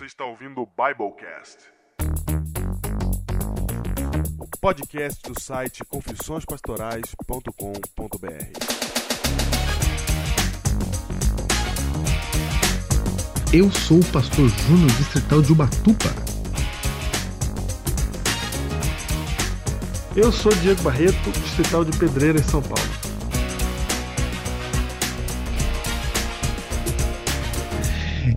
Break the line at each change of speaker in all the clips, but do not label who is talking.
Você está ouvindo o Biblecast. O podcast do site confissõespastorais.com.br.
Eu sou o pastor Júnior Distrital de Ubatuba.
Eu sou Diego Barreto, distrital de Pedreira, em São Paulo.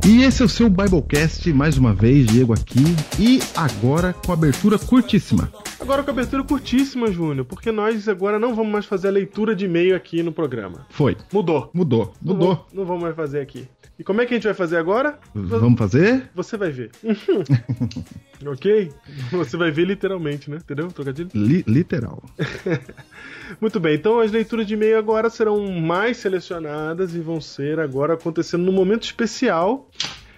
E esse é o seu Biblecast, mais uma vez, Diego aqui, e agora com abertura curtíssima.
Agora com abertura curtíssima, Júnior, porque nós agora não vamos mais fazer a leitura de e-mail aqui no programa.
Foi.
Mudou.
Mudou.
Não
Mudou.
vamos- Não vamos mais fazer aqui. E como é que a gente vai fazer agora?
Vamos fazer?
Você vai ver. ok? Você vai ver literalmente, né? Entendeu? Trocadilho?
Li- literal.
Muito bem, então as leituras de e-mail agora serão mais selecionadas e vão ser agora acontecendo num momento especial,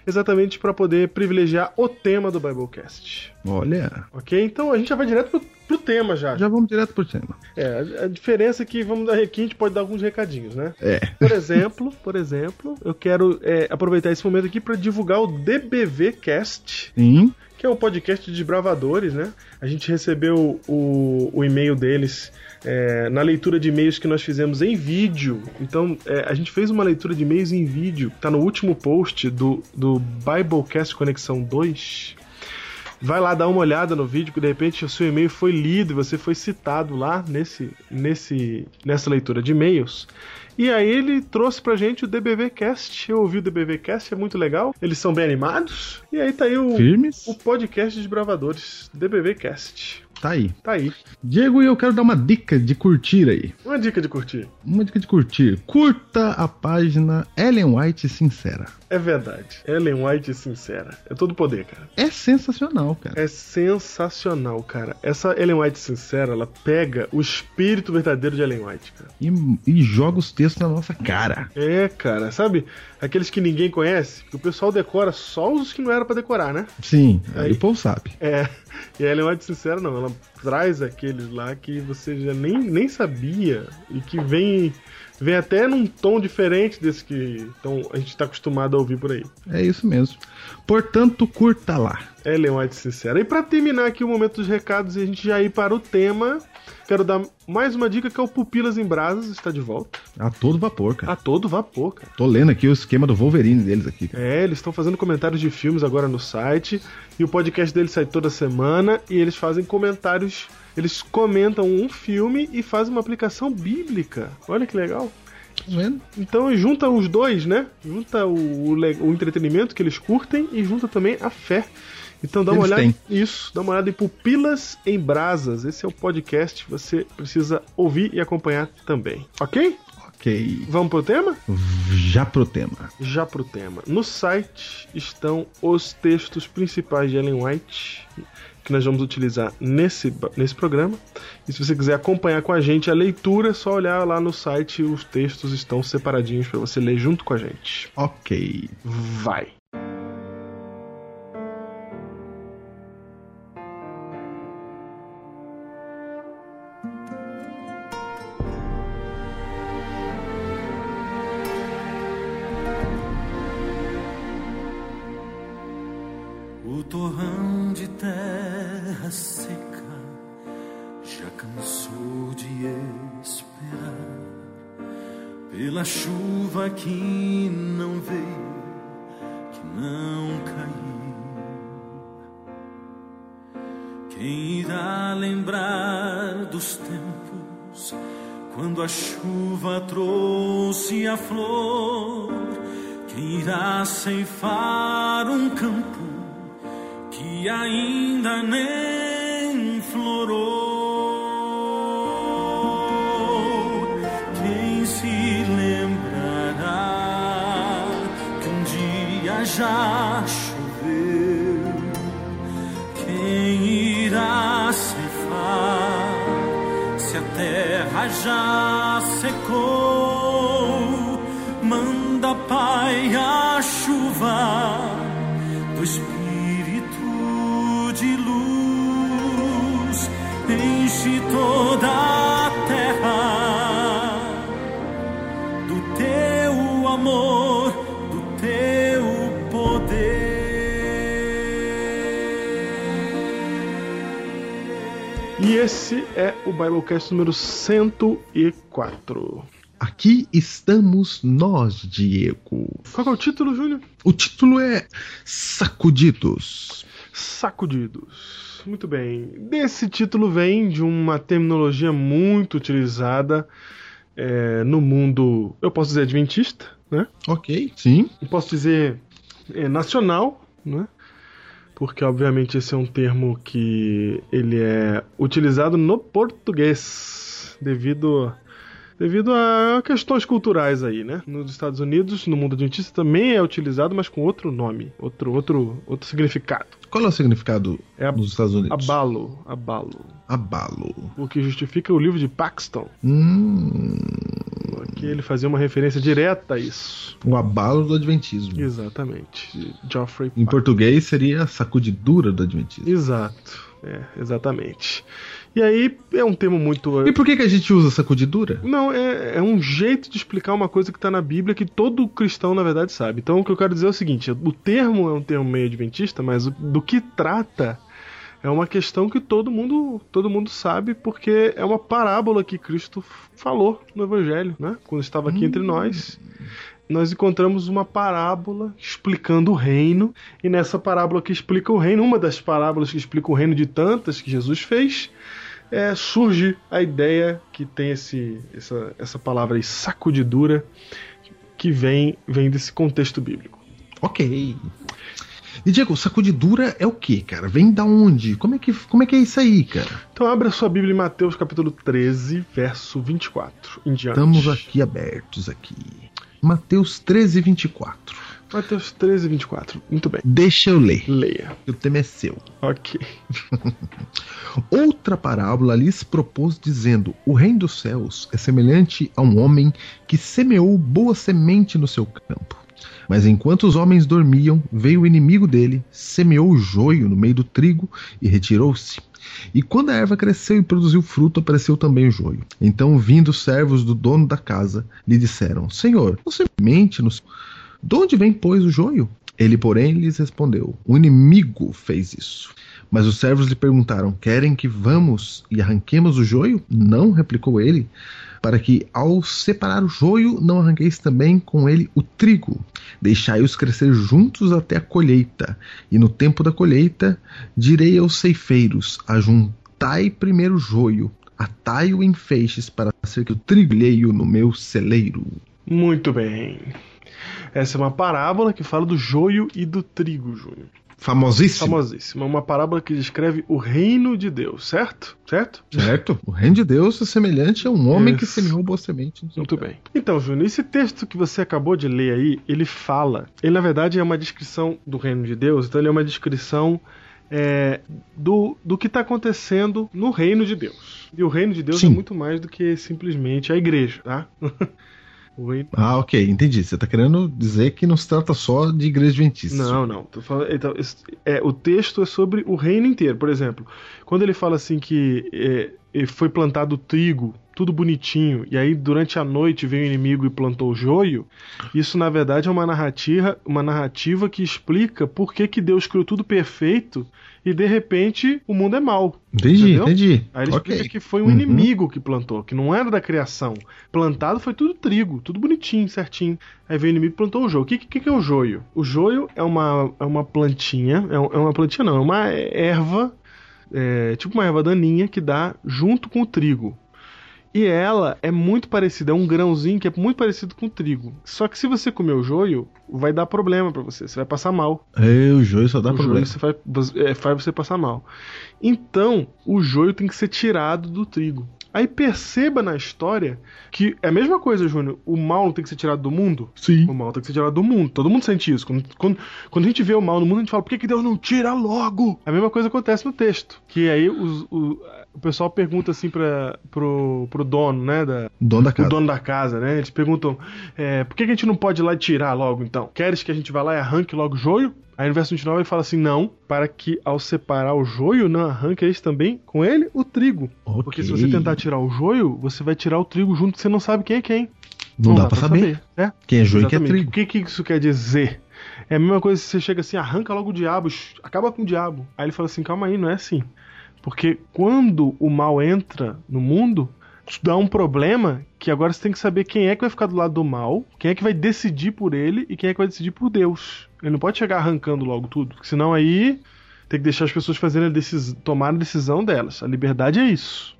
exatamente para poder privilegiar o tema do Biblecast.
Olha,
Ok? Então a gente já vai direto pro, pro tema já.
já vamos direto pro tema.
É, a, a diferença é que vamos dar aqui, a gente pode dar alguns recadinhos, né?
É.
Por exemplo, por exemplo, eu quero é, aproveitar esse momento aqui para divulgar o DBV Cast,
Sim.
que é um podcast de bravadores, né? A gente recebeu o, o e-mail deles é, na leitura de e-mails que nós fizemos em vídeo. Então, é, a gente fez uma leitura de e-mails em vídeo, tá no último post do, do Biblecast Conexão 2. Vai lá dar uma olhada no vídeo, que de repente o seu e-mail foi lido e você foi citado lá nesse, nesse, nessa leitura de e-mails. E aí ele trouxe pra gente o DBV Cast. Eu ouvi o DBV Cast, é muito legal. Eles são bem animados. E aí tá aí o,
Firmes?
o podcast de bravadores, DBV Cast.
Tá aí.
Tá aí.
Diego, e eu quero dar uma dica de curtir aí.
Uma dica de curtir.
Uma dica de curtir. Curta a página Ellen White Sincera.
É verdade. Ellen White sincera. É todo poder, cara.
É sensacional, cara.
É sensacional, cara. Essa Ellen White sincera, ela pega o espírito verdadeiro de Ellen White, cara.
E, e joga os textos na nossa cara.
É, cara, sabe? Aqueles que ninguém conhece, que o pessoal decora só os que não era pra decorar, né?
Sim, aí
Aí-
o povo sabe.
É. E a Ellen White sincera não, ela traz aqueles lá que você já nem, nem sabia e que vem vem até num tom diferente desse que então, a gente tá acostumado a ouvir por aí.
É isso mesmo. Portanto, curta lá.
Ellen White sincera. E pra terminar aqui o momento dos recados e a gente já ir para o tema, quero dar mais uma dica que é o Pupilas em Brasas está de volta.
A todo vapor, cara.
A todo vapor, cara.
Tô lendo aqui o esquema do Wolverine deles aqui. cara.
É, eles estão fazendo comentários de filmes agora no site. E o podcast deles sai toda semana. E eles fazem comentários. Eles comentam um filme e fazem uma aplicação bíblica. Olha que legal. Então junta os dois, né? Junta o, o o entretenimento que eles curtem e junta também a fé. Então dá uma
Eles
olhada.
têm.
Isso, dá uma olhada em Pupilas em Brasas. Esse é o podcast você precisa ouvir e acompanhar também. Ok?
Ok.
Vamos pro tema?
Já pro tema.
já pro tema. No site estão os textos principais de Ellen White que nós vamos utilizar nesse, nesse programa. E se você quiser acompanhar com a gente a leitura, é só olhar lá no site, os textos estão separadinhos para você ler junto com a gente.
Ok.
Vai.
Quem irá lembrar dos tempos quando a chuva trouxe a flor? Quem irá ceifar um campo? que ainda nem já secou? Manda, Pai,
esse é o Biblecast número 104.
Aqui estamos nós, Diego.
Qual é o título, Júnior?
O título é Sacudidos.
Sacudidos. Muito bem. Desse título vem de uma terminologia muito utilizada é, no mundo, eu posso dizer adventista, né?
Ok, sim.
Eu posso dizer é, nacional, né? Porque obviamente esse é um termo que ele é utilizado no português devido devido a questões culturais aí, né? Nos Estados Unidos, no mundo adventista também é utilizado, mas com outro nome, outro outro outro significado.
Qual é o significado
É a-
nos Estados Unidos?
Abalo, abalo.
Abalo.
O que justifica o livro de Paxton,
Hum,
que ele fazia uma referência direta a isso.
o abalo do Adventismo.
Exatamente. Geoffrey
Em
Paxton.
português seria a sacudidura do Adventismo.
Exato. É, exatamente. E aí é um termo muito
E por que, que a gente usa sacudidura?
Não, é, é um jeito de explicar uma coisa que está na Bíblia que todo cristão, na verdade, sabe. Então, o que eu quero dizer é o seguinte: o termo é um termo meio adventista, mas do que trata é uma questão que todo mundo, todo mundo sabe, porque é uma parábola que Cristo falou no Evangelho, né? Quando estava aqui entre nós. Nós encontramos uma parábola explicando o reino, e nessa parábola que explica o reino, uma das parábolas que explica o reino de tantas que Jesus fez, é, surge a ideia que tem esse, essa, essa palavra aí, sacudidura, que vem, vem desse contexto bíblico.
Ok. E Diego, sacudidura é o que, cara? Vem da onde? Como é, que, como é que é isso aí, cara?
Então abra sua Bíblia em Mateus capítulo 13, verso 24 em diante.
Estamos aqui abertos aqui. Mateus 13, 24.
Mateus 13, 24. Muito bem.
Deixa eu ler.
Leia.
O tema é seu.
Ok.
Outra parábola lhes propôs, dizendo: O reino dos céus é semelhante a um homem que semeou boa semente no seu campo. Mas enquanto os homens dormiam, veio o inimigo dele, semeou o joio no meio do trigo e retirou-se. E quando a erva cresceu e produziu fruto, apareceu também o joio. Então, vindo os servos do dono da casa, lhe disseram: Senhor, você mente no. De onde vem, pois, o joio? Ele, porém, lhes respondeu: O inimigo fez isso. Mas os servos lhe perguntaram: Querem que vamos e arranquemos o joio? Não, replicou ele, para que ao separar o joio não arranqueis também com ele o trigo. Deixai-os crescer juntos até a colheita. E no tempo da colheita direi aos ceifeiros: Ajuntai primeiro o joio, atai-o em feixes para ser que o trigo no meu celeiro.
Muito bem. Essa é uma parábola que fala do joio e do trigo, Júnior.
Famosíssimo.
Famosíssima. Uma parábola que descreve o reino de Deus, certo? Certo?
Certo? O reino de Deus é semelhante a um homem que
Isso.
semeou boa semente.
Muito bem. Então, Júnior, esse texto que você acabou de ler aí, ele fala. Ele, na verdade, é uma descrição do reino de Deus, então ele é uma descrição é, do, do que está acontecendo no reino de Deus. E o reino de Deus
Sim.
é muito mais do que simplesmente a igreja, tá? o reino.
Ah, ok, entendi. Você está querendo dizer que não se trata só de igreja adventista.
Não, não. Tô falando, então, é, o texto é sobre o reino inteiro. Por exemplo, quando ele fala assim que é, foi plantado trigo, tudo bonitinho, e aí durante a noite veio o inimigo e plantou o joio, isso na verdade é uma narrativa, uma narrativa que explica por que, que Deus criou tudo perfeito e de repente o mundo é mau.
Entendi,
Entendeu?
entendi.
Aí ele
ok.
explica que foi um
Uhum.
inimigo que plantou, que não era da criação. Plantado foi tudo trigo, tudo bonitinho, certinho. Aí veio o inimigo e plantou o joio. O que, que, que é o joio? O joio é uma, é uma plantinha, é, é uma plantinha não, é uma erva, é, tipo uma erva daninha que dá junto com o trigo. E ela é muito parecida, é um grãozinho que é muito parecido com o trigo. Só que se você comer o joio, vai dar problema pra você, você vai passar mal
É, o joio só dá
o
problema.
joio você faz, é, faz você passar mal. Então, o joio tem que ser tirado do trigo. Aí perceba na história que é a mesma coisa, Júnior. O mal não tem que ser tirado do mundo?
Sim.
O mal tem que ser tirado do mundo. Todo mundo sente isso. Quando, quando, quando a gente vê o mal no mundo, a gente fala, por que, que Deus não tira logo? A mesma coisa acontece no texto. Que aí os- o, o pessoal pergunta assim pra, pro, pro dono, né? Da,
Dono da
o
casa.
dono da casa, né? Eles perguntam: é, por que que a gente não pode ir lá e tirar logo então? Queres que a gente vá lá e arranque logo o joio? Aí no verso 29 ele fala assim: não, para que ao separar o joio, não arranque eles também com ele o trigo.
Ok.
Porque se você tentar tirar o joio, você vai tirar o trigo junto que você não sabe quem é quem.
Não, dá, pra saber.
né?
Quem é joio e quem é trigo.
O que, que isso quer dizer? É a mesma coisa se você chega assim, arranca logo o diabo, acaba com o diabo. Aí ele fala assim, calma aí, não é assim. Porque quando o mal entra no mundo, dá um problema que agora você tem que saber quem é que vai ficar do lado do mal, quem é que vai decidir por ele e quem é que vai decidir por Deus. Ele não pode chegar arrancando logo tudo, porque senão aí tem que deixar as pessoas fazerem a decisão, tomar a decisão delas. A liberdade é isso.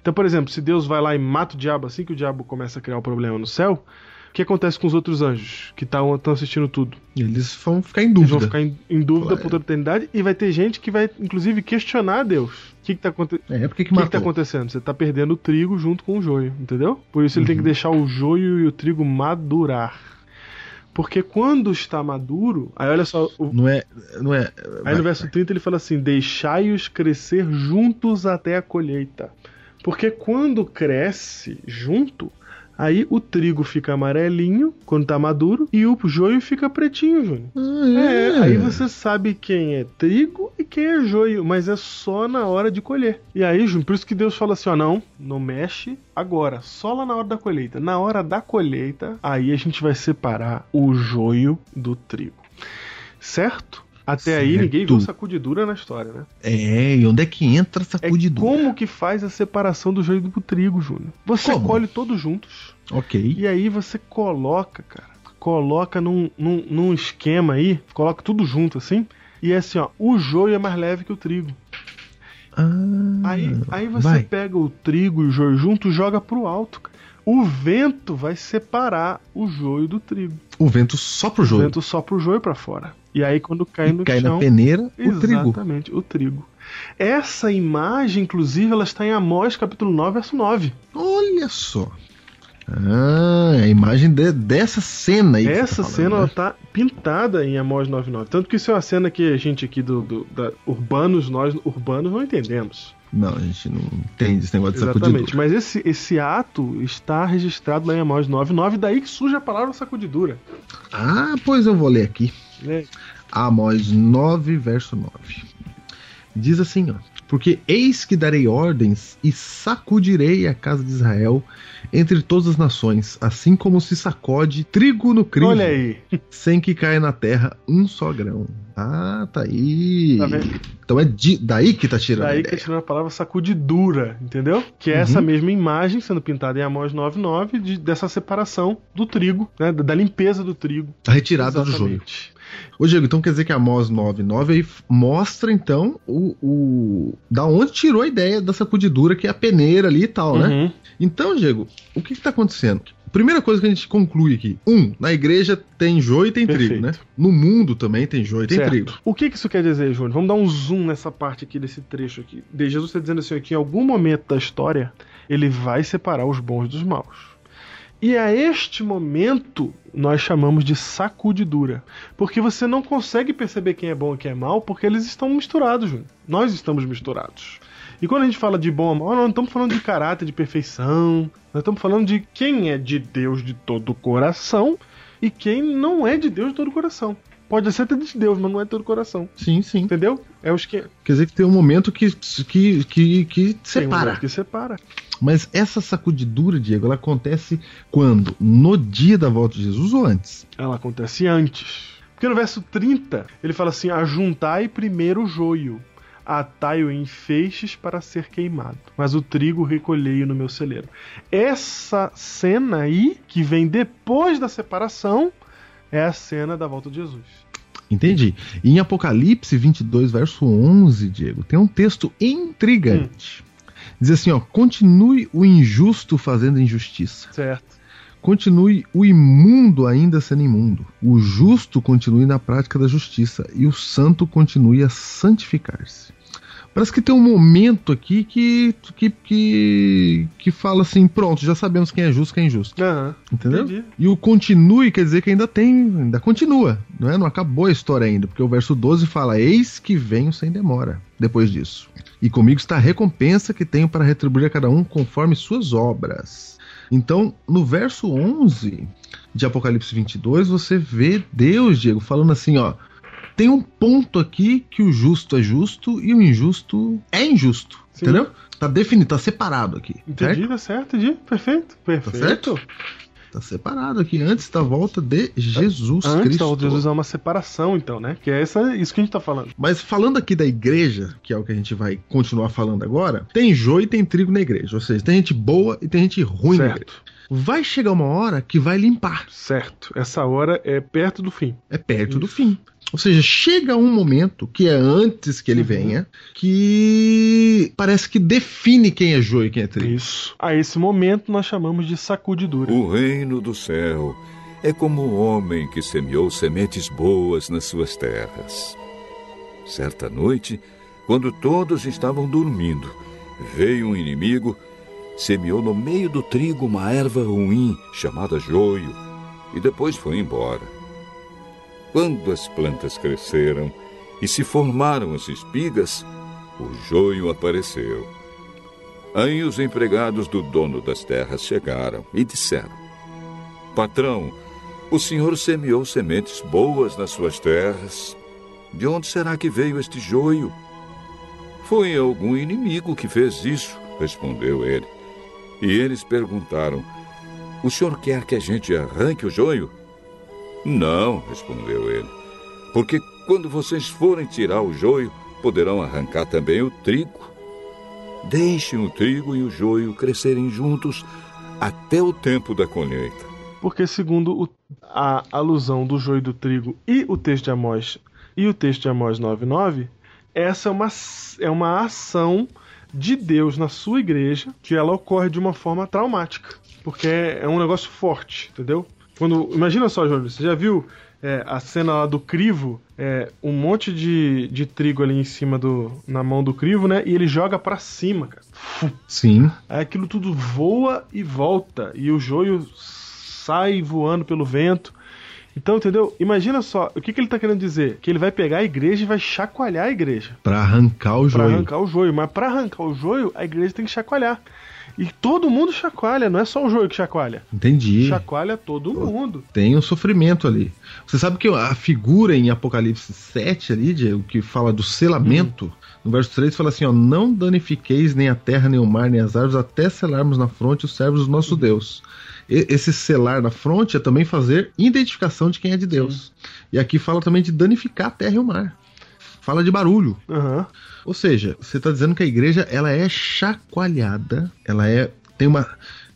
Então, por exemplo, se Deus vai lá e mata o diabo assim que o diabo começa a criar o problema no céu, o que acontece com os outros anjos que estão assistindo tudo?
Eles vão ficar em
Eles
dúvida.
vão ficar em, em dúvida
Claro.
por toda a eternidade e vai ter gente que vai, inclusive, questionar Deus. O que, que tá acontecendo?
É, que que
tá acontecendo? Você tá perdendo o trigo junto com o joio, entendeu? Por isso ele tem que deixar o joio e o trigo madurar. Porque quando está maduro, aí olha só, o-
Não é. Não é.
aí
vai,
no verso 30 ele fala assim: Deixai-os crescer juntos até a colheita. Porque quando cresce junto, aí o trigo fica amarelinho quando tá maduro e o joio fica pretinho, Júnior.
Ah,
É, aí você sabe quem é trigo e quem é joio, mas é só na hora de colher. E aí, Júnior, por isso que Deus fala assim: ó, não, não mexe agora, só lá na hora da colheita. Na hora da colheita, aí a gente vai separar o joio do trigo. Certo? Até aí ninguém viu sacudidura na história, né?
É, e onde é que entra
É
sacudidura?
como que faz a separação do joio do trigo, Júnior? Você
Como?
colhe todos juntos.
Ok.
E aí você coloca, cara, coloca num, num, num esquema aí, coloca tudo junto assim, e é assim, ó, o joio é mais leve que o trigo.
Ah,
Aí, aí você
vai.
pega o trigo e o joio junto e joga pro alto. cara. O vento vai separar o joio do trigo.
O vento só pro
O
joio.
vento só pro joio pra fora. E aí quando cai
E
no
cai
chão,
na peneira o trigo.
exatamente, o trigo. Essa imagem, inclusive, ela está em Amós capítulo 9, verso 9.
Olha só. Ah, a imagem de- dessa cena aí. você
Essa
tá
cena
né?
ela tá pintada em Amós 99. Tanto que isso é uma cena que a gente aqui do, do- da urbanos, nós urbanos não entendemos.
Não, a gente não entende esse negócio de
Exatamente.
sacudidura.
Mas esse, esse ato está registrado lá em Amós 99, daí que surge a palavra sacudidura.
Ah, pois eu vou ler aqui.
Né?
Amós 9, verso 9. Diz assim, ó. Porque eis que darei ordens e sacudirei a casa de Israel entre todas as nações, assim como se sacode trigo no crivo,
Olha aí.
sem que caia na terra um só grão. Ah, tá aí.
Tá?
Então é de- daí que tá tirando
Daí que
ideia.
tirando a palavra sacudidura, entendeu? Que é
Uhum.
essa mesma imagem sendo pintada em Amós 99 de, dessa separação do trigo, né? Da, limpeza do trigo.
A retirada do joio. Ô Diego, então quer dizer que a Amós 9.9 aí mostra então o, o. Da onde tirou a ideia da sacudidura, que é a peneira ali e tal, né?
Uhum.
Então, Diego, o que, que tá acontecendo? Primeira coisa que a gente conclui aqui: um, na igreja tem joio e tem
Perfeito.
trigo, né? No mundo também tem joio e tem
Certo.
trigo.
O que, que isso quer dizer, Júnior? Vamos dar um zoom nessa parte aqui, desse trecho aqui. De Jesus está dizendo assim, que em algum momento da história, ele vai separar os bons dos maus. E a este momento, nós chamamos de sacudidura. Porque você não consegue perceber quem é bom e quem é mal, porque eles estão misturados, Júnior. Nós estamos misturados. E quando a gente fala de bom ou mal, nós não estamos falando de caráter, de perfeição. Nós estamos falando de quem é de Deus de todo o coração e quem não é de Deus de todo o coração. Pode ser até de Deus, mas não é todo o coração.
Sim, sim.
Entendeu? É os que.
Quer dizer que tem um momento que, que, que, que
um
separa.
momento que separa.
Mas essa sacudidura, Diego, ela acontece quando? No dia da volta de Jesus ou antes?
Ela acontece antes. Porque no verso 30, ele fala assim: Ajuntai primeiro o joio, atai-o em feixes para ser queimado, mas o trigo recolhei no meu celeiro. Essa cena aí, que vem depois da separação, é a cena da volta de Jesus.
Entendi. E em Apocalipse 22, verso 11, Diego, tem um texto intrigante. Diz assim, ó, continue o injusto fazendo injustiça.
Certo?
Continue o imundo ainda sendo imundo. O justo continue na prática da justiça e o santo continue a santificar-se. Parece que tem um momento aqui que, que, que, que fala assim, pronto, já sabemos quem é justo e quem é injusto.
Aham.
Entendeu?
Entendi.
E o continue quer dizer que ainda tem, ainda continua, não é? Não acabou a história ainda, porque o verso 12 fala: Eis que venho sem demora. Depois disso. E comigo está a recompensa que tenho para retribuir a cada um conforme suas obras. Então, no verso 11 de Apocalipse 22, você vê Deus, Diego, falando assim, ó, tem um ponto aqui que o justo é justo e o injusto é injusto,
Sim.
entendeu? Tá definido, tá separado aqui,
Entendi,
certo?
tá certo, entendi. Perfeito, perfeito.
certo? Tá separado aqui antes da volta de Jesus
Antes
Cristo.
da volta de Jesus é uma separação, então, né? Que é essa, isso que a gente tá falando.
Mas falando aqui da igreja, que é o que a gente vai continuar falando agora, tem joio e tem trigo na igreja. Ou seja, tem gente boa e tem gente ruim na igreja.
certo,
Vai chegar uma hora que vai limpar.
certo. Essa hora é perto do fim.
É perto do
Isso.
fim. Ou seja, chega um momento, que é antes que ele
Uhum.
venha, que parece que define quem é joio e quem é trigo.
Isso. A esse momento nós chamamos de sacudidura.
O reino do céu é como o homem que semeou sementes boas nas suas terras. Certa noite, quando todos estavam dormindo, veio um inimigo, semeou no meio do trigo uma erva ruim chamada joio e depois foi embora. Quando as plantas cresceram e se formaram as espigas, o joio apareceu. Aí os empregados do dono das terras chegaram e disseram: Patrão, o senhor semeou sementes boas nas suas terras. De onde será que veio este joio? Foi algum inimigo que fez isso, respondeu ele. E eles perguntaram: O senhor quer que a gente arranque o joio? Não, respondeu ele, porque quando vocês forem tirar o joio, poderão arrancar também o trigo. Deixem o trigo e o joio crescerem juntos até o tempo da colheita.
Porque, segundo o- a alusão do joio do trigo e o texto de Amós e o texto de Amós 9,9, essa é uma, é uma ação de Deus na sua igreja que ela ocorre de uma forma traumática. Porque é um negócio forte, entendeu? Quando, imagina só, Júnior, você já viu é, a cena lá do crivo, é, um monte de, de trigo ali em cima do. na mão do crivo, né? E ele joga pra cima, cara.
Sim.
Aí aquilo tudo voa e volta. E o joio sai voando pelo vento. Então, entendeu? Imagina só, o que, que ele tá querendo dizer? Que ele vai pegar a igreja e vai chacoalhar a igreja.
Pra arrancar o
Pra
joio.
arrancar o joio. Mas pra arrancar o joio, a igreja tem que chacoalhar. E todo mundo chacoalha, não é só o joio que chacoalha.
Entendi.
Chacoalha todo mundo.
Tem um sofrimento ali. Você sabe que a figura em Apocalipse 7 ali, o que fala do selamento, no verso 3 fala assim, ó, não danifiqueis nem a terra, nem o mar, nem as árvores, até selarmos na fronte os servos do nosso Deus. Esse selar na fronte é também fazer identificação de quem é de Deus. E aqui fala também de danificar a terra e o mar. Fala de barulho.
Aham.
Ou seja, você está dizendo que a igreja ela é chacoalhada, ela é tem uma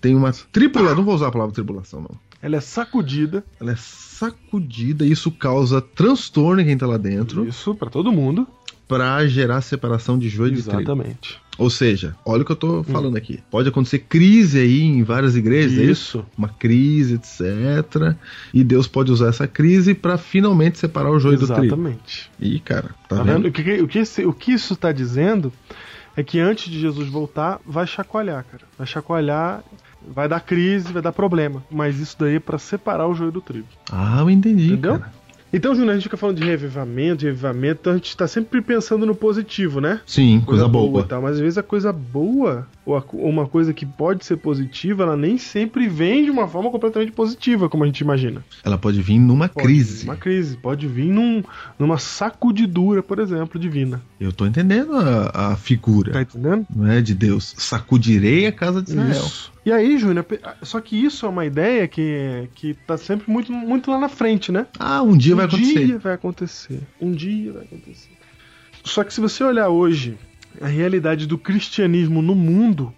tem uma tripulação, não vou usar a palavra tribulação não.
Ela é sacudida.
Ela é sacudida e isso causa transtorno em quem tá lá dentro
Isso, pra todo mundo.
para gerar separação de joio e de trigo.
Exatamente.
Ou seja, olha o que eu tô falando aqui. Pode acontecer crise aí em várias igrejas, é isso? Uma crise, etc. E Deus pode usar essa crise para finalmente separar o joio do trigo.
Exatamente.
Ih, cara, tá,
Tá
vendo?
vendo? O que, o, que o que isso está dizendo é que antes de Jesus voltar, vai chacoalhar, cara. Vai chacoalhar, vai dar crise, vai dar problema. Mas isso daí é pra separar o joio do trigo.
Ah, eu entendi,
Entendeu?
cara.
Então, Júnior, a gente fica falando de revivamento, de revivamento, então a gente tá sempre pensando no positivo, né?
Sim, coisa, boa.
e tal, mas às vezes a coisa boa, uma coisa que pode ser positiva, ela nem sempre vem de uma forma completamente positiva, como a gente imagina.
Ela pode vir numa
Pode
crise.
vir Uma crise, pode vir num, numa sacudidura, por exemplo, divina.
Eu tô entendendo a, a figura.
Tá entendendo?
Não é de Deus. Sacudirei a casa de Israel.
Isso. E aí, Júnior, só que isso é uma ideia que, que tá sempre muito, muito lá na frente, né?
Ah, um dia vai
um
acontecer.
dia vai acontecer. Um dia vai acontecer. Só que se você olhar hoje a realidade do cristianismo no mundo,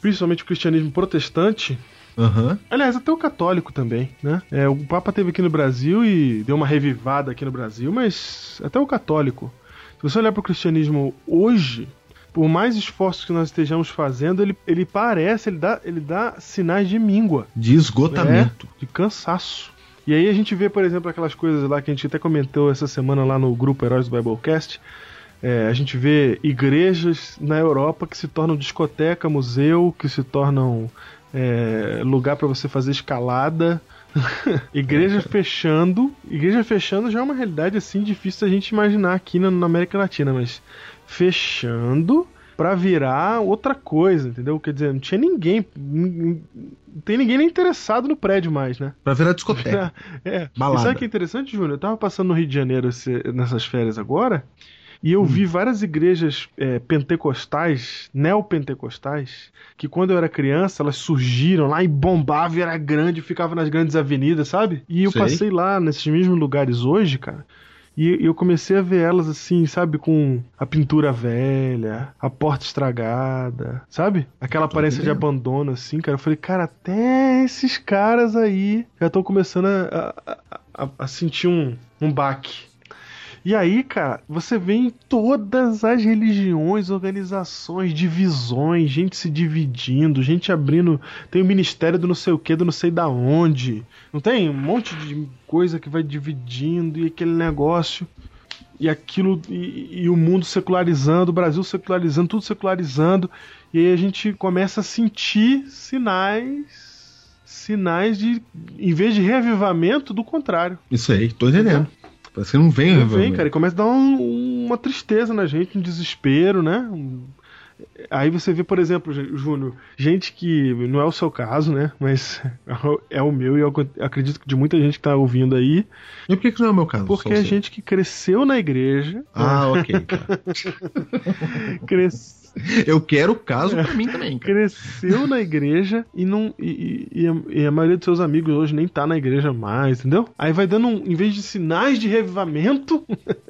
principalmente o cristianismo protestante,
Aham.
aliás, até o católico também, né? É, o Papa teve aqui no Brasil e deu uma revivada aqui no Brasil, mas até o católico. Se você olhar para o cristianismo hoje, por mais esforços que nós estejamos fazendo, ele, ele parece, ele dá, ele dá sinais de míngua.
De esgotamento.
É, de cansaço. E aí a gente vê, por exemplo, aquelas coisas lá que a gente até comentou essa semana lá no grupo Heróis do Biblecast. É, a gente vê igrejas na Europa que se tornam discoteca, museu, que se tornam é, lugar para você fazer escalada. igrejas fechando. Igreja fechando já é uma realidade assim difícil da gente imaginar aqui na, na América Latina, mas fechando pra virar outra coisa, entendeu? Quer dizer, não tinha ninguém, não tem ninguém nem interessado no prédio mais, né?
Pra virar discoteca.
É.
Balada.
E sabe o que é interessante, Júnior? Eu tava passando no Rio de Janeiro esse- nessas férias agora. E eu vi várias igrejas é, pentecostais, neopentecostais, que quando eu era criança, elas surgiram lá e bombavam e era grande, ficava nas grandes avenidas, sabe? E eu
Sei.
passei lá nesses mesmos lugares hoje, cara. E eu comecei a ver elas assim, sabe, com a pintura velha, a porta estragada, sabe? Aquela aparência de abandono, assim, cara. Eu falei, cara, até esses caras aí já estão começando a, a- a- a sentir um, um baque. E aí, cara, você vê em todas as religiões, organizações, divisões, gente se dividindo, gente abrindo. Tem o ministério do não sei o que, do não sei da onde. Não tem? Um monte de coisa que vai dividindo e aquele negócio. E aquilo. E, e o mundo secularizando, o Brasil secularizando, tudo secularizando. E aí a gente começa a sentir sinais. Sinais de. Em vez de reavivamento, do contrário.
Isso aí, tô entendendo. Que não vem,
Não
né,
vem, cara, e começa a dar um- uma tristeza na gente, um desespero, né? Um- Aí você vê, por exemplo, Jú- Júnior, gente que não é o seu caso, né? Mas é o meu e eu acredito que de muita gente que tá ouvindo aí,
E por que, que não é o meu caso?
porque é gente que cresceu na igreja,
Ah, ok. tá.
cres-
Eu quero o caso pra mim também, cara.
cresceu na igreja e não e, e- e a, e a maioria dos seus amigos hoje nem tá na igreja mais, entendeu? Aí vai dando, um, em vez de sinais de revivamento,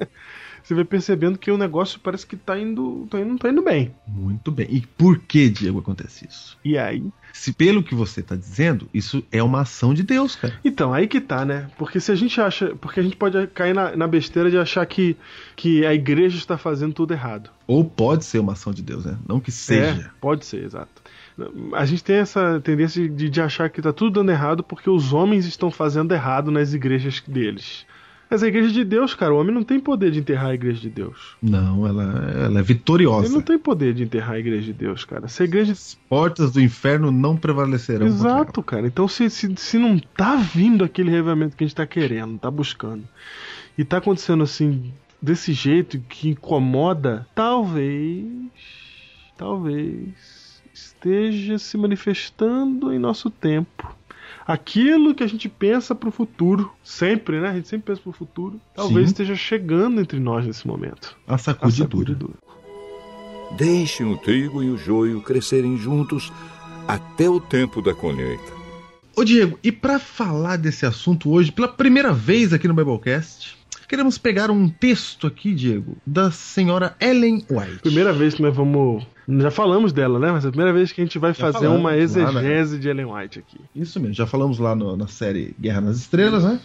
você vai percebendo que o negócio parece que tá indo, tá indo, tá indo bem.
Muito bem. E por que, Diego, acontece isso?
E aí
Se pelo que você tá dizendo, isso é uma ação de Deus, cara.
Então, aí que tá, né? Porque se a gente acha. Porque a gente pode cair na, na besteira de achar que, que a igreja está fazendo tudo errado.
Ou pode ser uma ação de Deus, né? Não que seja.
É, pode ser, exato. A gente tem essa tendência de, de achar que tá tudo dando errado porque os homens estão fazendo errado nas igrejas deles. Mas a igreja de Deus, cara, o homem não tem poder de enterrar a igreja de Deus.
Não, ela, ela é
Ele
vitoriosa.
não tem poder de enterrar a igreja de Deus, cara. Se a igreja.
Portas do inferno não prevalecerão.
Exato, cara. Então, se, se, se não tá vindo aquele reavivamento que a gente tá querendo, tá buscando, e tá acontecendo assim, desse jeito que incomoda, talvez. Talvez esteja se manifestando em nosso tempo. Aquilo que a gente pensa pro futuro, sempre, né? A gente sempre pensa pro futuro. Talvez
Sim.
esteja chegando entre nós nesse momento.
A sacudidura.
sacudidura.
Deixem o trigo e o joio crescerem juntos até o tempo da colheita.
Ô Diego, e pra falar desse assunto hoje, pela primeira vez aqui no Biblecast, queremos pegar um texto aqui, Diego, da senhora Ellen White.
Primeira vez que nós vamos. Já falamos dela, né? Mas é a primeira vez que a gente vai
Já
fazer
falamos
uma
né?
exegese de Ellen White aqui.
Isso mesmo, já falamos lá no- na série Guerra nas Estrelas, né?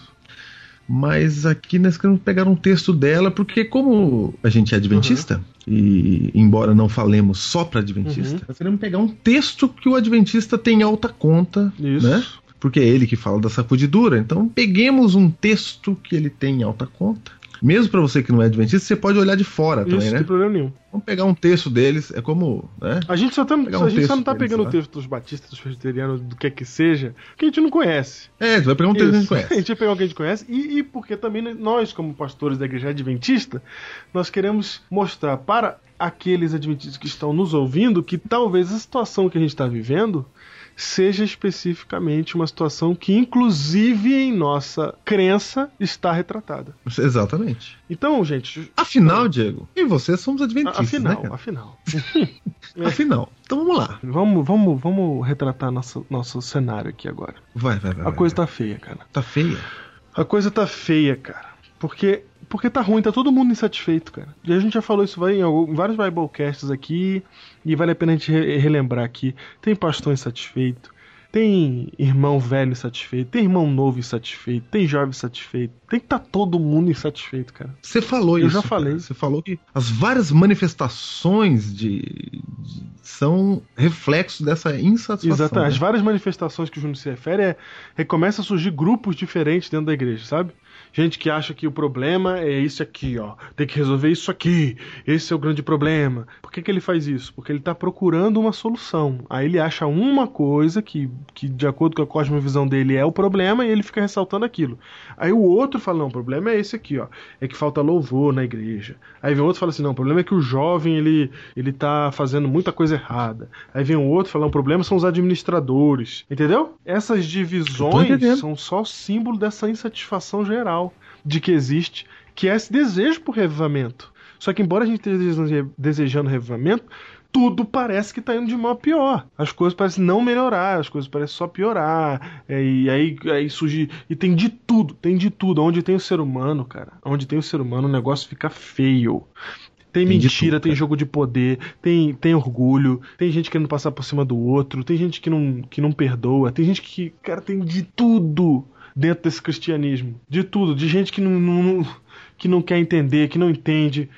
Mas aqui nós queremos pegar um texto dela, porque como a gente é adventista, e embora não falemos só para adventista,
Uhum.
nós queremos pegar um texto que o adventista tem alta conta,
Isso.
né? Porque é ele que fala da sacudidura. Então peguemos um texto que ele tem em alta conta. Mesmo para você que não é adventista, você pode olhar de fora
Isso,
também,
não
né?
tem problema nenhum.
Vamos pegar um texto deles, é como, né?
A gente só, tá,
um
a gente só não tá
deles,
pegando
né?
o texto dos batistas, dos presbiterianos, do que é que seja, que a gente não conhece.
É, você vai pegar um texto que a gente
Isso. A
conhece.
gente vai pegar o que a gente conhece e, e porque também nós, como pastores da igreja adventista, nós queremos mostrar para aqueles adventistas que estão nos ouvindo que talvez a situação que a gente está vivendo seja especificamente uma situação que, inclusive em nossa crença, está retratada.
Exatamente.
Então, gente,
Afinal, Diego, e você somos adventistas,
afinal,
né,
afinal,
Afinal. Então vamos lá.
vamos, vamos, vamos retratar nosso, nosso cenário aqui agora.
Vai, vai, vai.
A
vai,
coisa
vai.
tá feia, cara.
tá feia.
A coisa tá feia, cara. Porque, porque tá ruim, tá todo mundo insatisfeito, cara. E a gente já falou isso vai em, vários Biblecasts aqui, e vale a pena a gente re- relembrar aqui. Tem pastor insatisfeito, tem irmão velho insatisfeito, tem irmão novo insatisfeito, tem jovem insatisfeito. Tem que tá todo mundo insatisfeito, cara.
Você falou
Eu
isso.
já
cara.
falei.
Você falou que as várias manifestações de, de- são reflexo dessa insatisfação.
As
né?
várias manifestações que o Júnior se refere é, é começa a surgir grupos diferentes dentro da igreja, sabe? Gente que acha que o problema é isso aqui, ó. Tem que resolver isso aqui. Esse é o grande problema. Por que, que ele faz isso? Porque ele está procurando uma solução. Aí ele acha uma coisa que, que, de acordo com a cosmovisão dele, é o problema e ele fica ressaltando aquilo. Aí o outro fala: não, o problema é esse aqui, ó. É que falta louvor na igreja. Aí vem outro e fala assim: não, o problema é que o jovem ele, ele tá fazendo muita coisa errada. Aí vem o outro falando: o problema são os administradores. Entendeu? Essas divisões são só símbolo dessa insatisfação geral de que existe, que é esse desejo por revivamento. Só que embora a gente esteja desejando revivamento, tudo parece que tá indo de mal a pior. As coisas parecem não melhorar, as coisas parecem só piorar. É, e aí, aí surge. E tem de tudo, tem de tudo. Onde tem o ser humano, cara, onde tem o ser humano, o negócio fica feio. Tem,
Tem
mentira,
tudo,
tem jogo de poder, tem, tem orgulho, tem gente querendo passar por cima do outro, tem gente que não, que não perdoa, tem gente que, cara, tem de tudo dentro desse cristianismo. De tudo, de gente que não, não- que não quer entender, que não entende.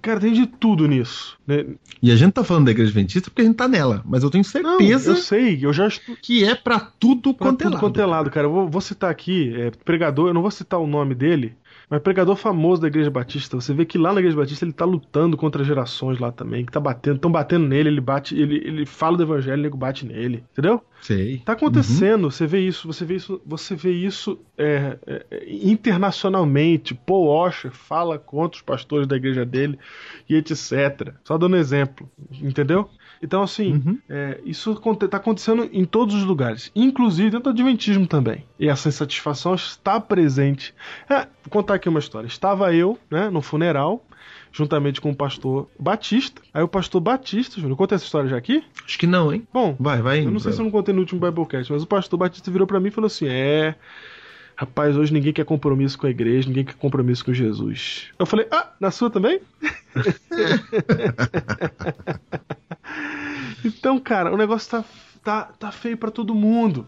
Cara, tem de tudo nisso. né?
E a gente tá falando da igreja adventista porque a gente tá nela, mas eu tenho
Não,
certeza
eu sei, eu já estou.
que é pra tudo
Pra
quanto é
tudo
lado.
quanto é lado, cara. Eu vou, vou citar aqui, é, pregador, eu não vou citar o nome dele, mas pregador famoso da Igreja Batista. Você vê que lá na Igreja Batista ele tá lutando contra gerações lá também, que tá batendo, estão batendo nele, ele bate, ele, ele fala do evangelho, o nego bate nele, entendeu?
Sei.
Tá acontecendo, você vê isso, você vê isso, você vê isso é, é, é, internacionalmente. Paul Washer fala contra os pastores da igreja dele e etc. Só dando exemplo, entendeu? Então, assim,
Uhum.
é, isso aconte- tá acontecendo em todos os lugares, inclusive dentro do Adventismo também. E essa insatisfação está presente. É, vou contar aqui uma história. Estava eu, né, no funeral, juntamente com o pastor Batista. Aí o pastor Batista, Júnior, conta essa história já aqui?
Acho que não, hein?
Bom,
Vai, vai.
eu não sei se eu não contei no último Biblecast, mas o pastor Batista virou pra mim e falou assim: É. Rapaz, hoje ninguém quer compromisso com a igreja, ninguém quer compromisso com Jesus. Eu falei: Ah, na sua também? então, cara, o negócio tá, tá, tá feio pra todo mundo.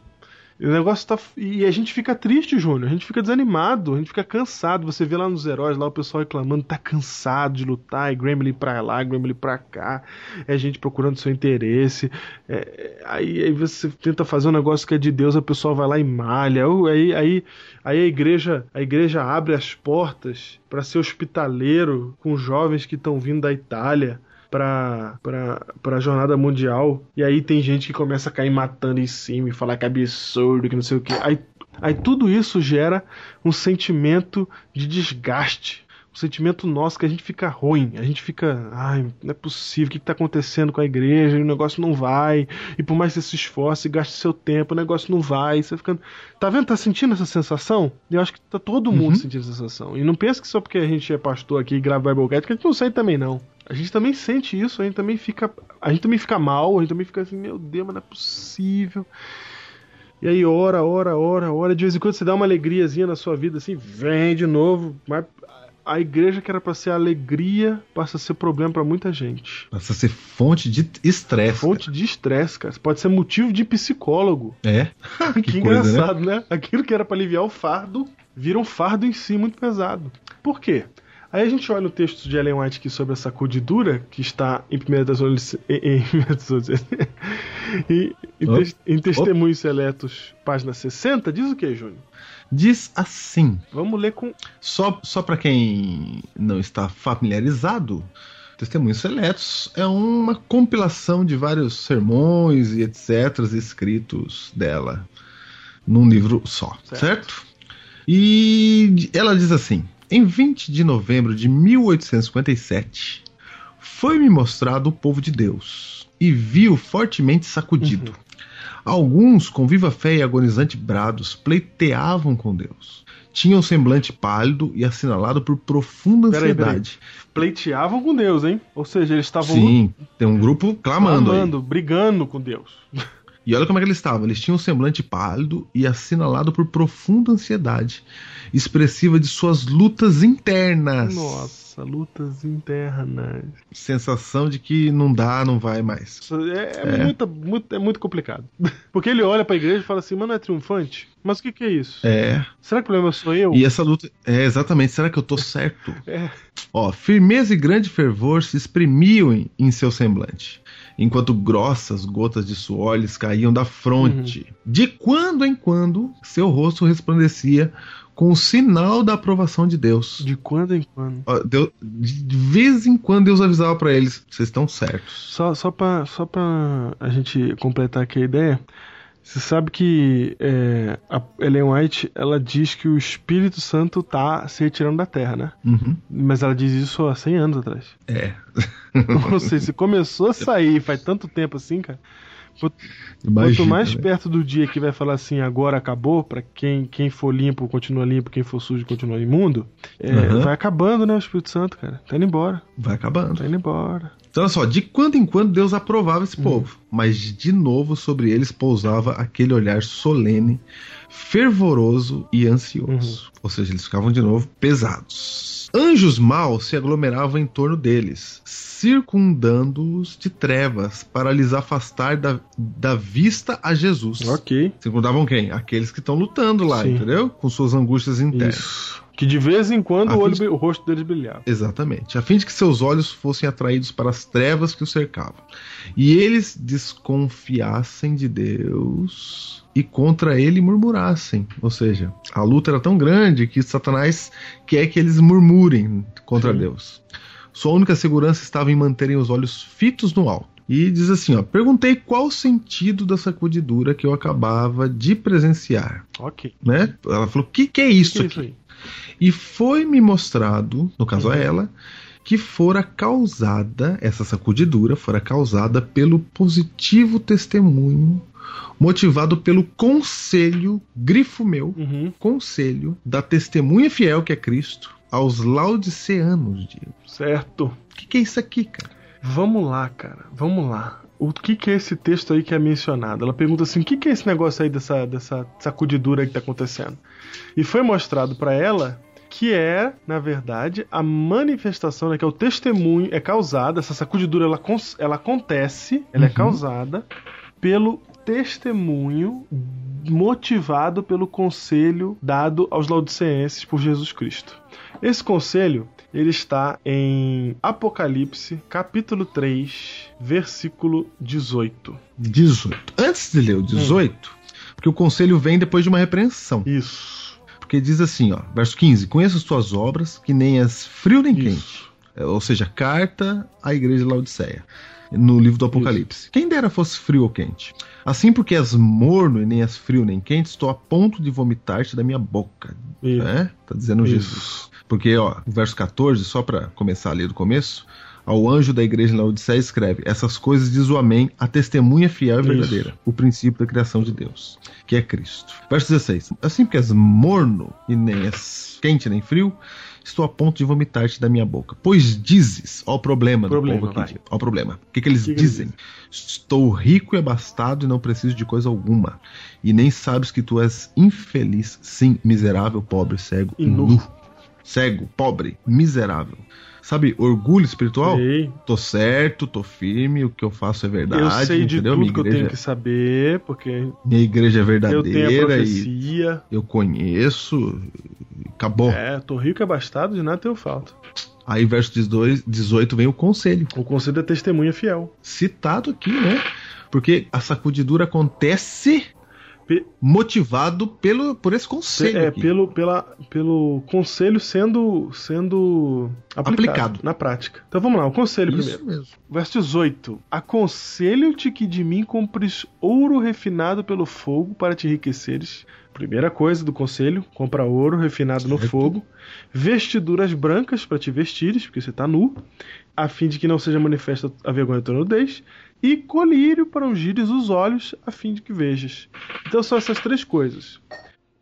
O negócio tá. E a gente fica triste, Júnior. A gente fica desanimado, a gente fica cansado. Você vê lá nos heróis, lá o pessoal reclamando, tá cansado de lutar, e Gremlin pra lá, Gremlin pra cá. É gente procurando seu interesse. É, aí, aí você tenta fazer um negócio que é de Deus, a pessoa vai lá e malha. Aí, aí, aí a igreja, a igreja abre as portas para ser hospitaleiro com jovens que estão vindo da Itália pra, pra, pra jornada mundial. E aí tem gente que começa a cair matando em cima e falar que é absurdo, que não sei o que. Aí, aí tudo isso gera um sentimento de desgaste. Um sentimento nosso que a gente fica ruim, a gente fica, ai, não é possível, o que está acontecendo com a igreja? E o negócio não vai, e por mais que você se esforce e gaste seu tempo, o negócio não vai. Você fica. Tá vendo? Tá sentindo essa sensação? Eu acho que tá todo mundo sentindo essa sensação. E não pensa que só porque a gente é pastor aqui e grava Biblecast, que a gente não sente também, não. A gente também sente isso, a gente também fica. A gente também fica mal, a gente também fica assim, meu Deus, mas não é possível. E aí, ora, ora, ora, ora, de vez em quando você dá uma alegriazinha na sua vida, assim, vem de novo. Mas a igreja que era pra ser alegria passa a ser problema pra muita gente.
Passa a ser fonte de estresse.
Fonte de estresse, cara. Pode ser motivo de psicólogo.
É.
Que,
que coisa, né?
engraçado, né? Aquilo que era pra aliviar o fardo vira um fardo em si muito pesado. Por quê? Aí a gente olha o texto de Ellen White aqui sobre a sacudidura, que está em 1 Tessalonicenses. Em, em, 1 Tessalonicenses- em, em,
Oh.
em Testemunhos Seletos, página 60, diz o que, Júnior?
Diz assim:
Vamos ler com.
só, só para quem não está familiarizado, Testemunhos Seletos é uma compilação de vários sermões e etc. escritos dela num livro só,
Certo.
certo? E ela diz assim: em 20 de novembro de 1857, foi-me mostrado o povo de Deus e vi-o fortemente sacudido. Alguns, com viva fé e agonizante brados, pleiteavam com Deus. Tinham semblante pálido e assinalado por profunda
Peraí, peraí.
ansiedade.
Pleiteavam com Deus, hein? Ou seja, eles estavam
Sim, tem um grupo clamando. aí.
clamando, brigando com Deus.
E olha como é que eles estavam. Eles tinham um semblante pálido e assinalado por profunda ansiedade, expressiva de suas lutas internas.
Nossa, lutas internas.
Sensação de que não dá, não vai mais.
Isso É, é muita- muito, é muito complicado. Porque ele olha pra igreja e fala assim, mano, não é triunfante? Mas o que, que é isso?
É.
Será que o problema sou eu?
E essa luta. É, exatamente. Será que eu tô certo?
É.
Ó, firmeza e grande fervor se exprimiam em, em seu semblante, enquanto grossas gotas de suor lhes caíam da fronte.
Uhum.
De quando em quando, seu rosto resplandecia com o sinal da aprovação de Deus.
De quando em quando.
Deus- de vez em quando Deus avisava pra eles: vocês estão certos.
Só, só, pra, só pra a gente completar aqui a ideia, você sabe que é, a Ellen White ela diz que o Espírito Santo tá se retirando da Terra, né?
Uhum.
Mas ela diz isso há 100 anos atrás.
É.
Ou seja, se começou a sair faz tanto tempo assim, cara. Quanto mais né? perto do dia que vai falar assim, agora acabou, para quem, quem for limpo continua limpo, quem for sujo continua imundo, é, uhum. vai acabando, né, o Espírito Santo, cara. Tá indo embora.
Vai acabando.
Tá indo embora.
Então, olha só, de quando em quando Deus aprovava esse uhum. povo, mas de novo sobre eles pousava aquele olhar solene, fervoroso e ansioso. Uhum. Ou seja, eles ficavam de novo pesados. Anjos maus se aglomeravam em torno deles, circundando-os de trevas, para lhes afastar da, da vista a Jesus.
Ok.
Circundavam quem? Aqueles que estão lutando lá, Sim. entendeu? Com suas angústias internas. Isso.
Que de vez em quando o, olho, de... o, rosto deles brilhava.
Exatamente. A fim de que seus olhos fossem atraídos para as trevas que o cercavam. E eles desconfiassem de Deus e contra ele murmurassem. Ou seja, a luta era tão grande que Satanás quer que eles murmurem contra Sim. Deus. Sua única segurança estava em manterem os olhos fitos no alto. E diz assim, ó, perguntei qual o sentido da sacudidura que eu acabava de presenciar.
Ok.
Né? Ela falou, o que, que é isso que aqui? É e foi-me mostrado, no caso a ela, que fora causada, essa sacudidura fora causada pelo positivo testemunho motivado pelo conselho, grifo meu, uhum. conselho da testemunha fiel que é Cristo aos laudiceanos, Diego.
Certo.
O que, que, é isso aqui, cara?
Vamos lá, cara. Vamos lá. O que, que é esse texto aí que é mencionado? Ela pergunta assim: o que, que é esse negócio aí dessa, dessa sacudidura aí que tá acontecendo? E foi mostrado para ela que é, na verdade, a manifestação, né, que é o testemunho, é causada, essa sacudidura ela, ela acontece, ela é uhum. é causada pelo testemunho motivado pelo conselho dado aos laodicenses por Jesus Cristo. Esse conselho ele está em Apocalipse, capítulo 3, versículo 18.
18. Antes de ler o 18, hum. porque o conselho vem depois de uma repreensão.
Isso.
Porque diz assim, ó, verso 15: Conheço as tuas obras, que nem és frio nem Isso. quente. É, ou seja, carta à igreja de Laodiceia no livro do Apocalipse. Isso. Quem dera fosse frio ou quente. Assim, porque és morno e nem és frio nem quente, estou a ponto de vomitar-te da minha boca. Isso. Né? Tá dizendo Isso. Jesus. Porque, ó, o verso 14, só para começar a ler do começo, ao anjo da igreja em Laodiceia escreve: Essas coisas diz o Amém, a testemunha fiel e verdadeira, Isso. o princípio da criação de Deus, que é Cristo. Verso 16: Assim porque és morno e nem és quente nem frio, estou a ponto de vomitar-te da minha boca. Pois dizes, ó o problema, problema do povo aqui, ó o problema. O que, que eles que dizem? Que estou rico e abastado e não preciso de coisa alguma. E nem sabes que tu és infeliz, sim, miserável, pobre, cego e nu. nu. Cego, pobre, miserável. Sabe, orgulho espiritual? Sei. Tô certo, tô firme, o que eu faço é verdade. Eu
sei de entendeu? tudo que eu tenho que saber, porque.
Minha igreja é verdadeira.
Eu tenho a profecia.
eu conheço. Acabou.
É, tô rico e abastado, de nada tenho falta.
Aí, verso 18, vem o conselho.
O conselho da testemunha fiel.
Citado aqui, né? Porque a sacudidura acontece motivado pelo, por esse conselho.
É, pelo, pela, pelo conselho sendo, sendo aplicado, aplicado, na prática. Então vamos lá, o conselho Isso primeiro. Mesmo. Verso 18: Aconselho-te que de mim compres ouro refinado pelo fogo para te enriqueceres. Primeira coisa do conselho: compra ouro refinado certo. no fogo, vestiduras brancas para te vestires, porque você está nu, a fim de que não seja manifesta a vergonha da tua nudez, e colírio para ungires os olhos, a fim de que vejas. Então são essas três coisas: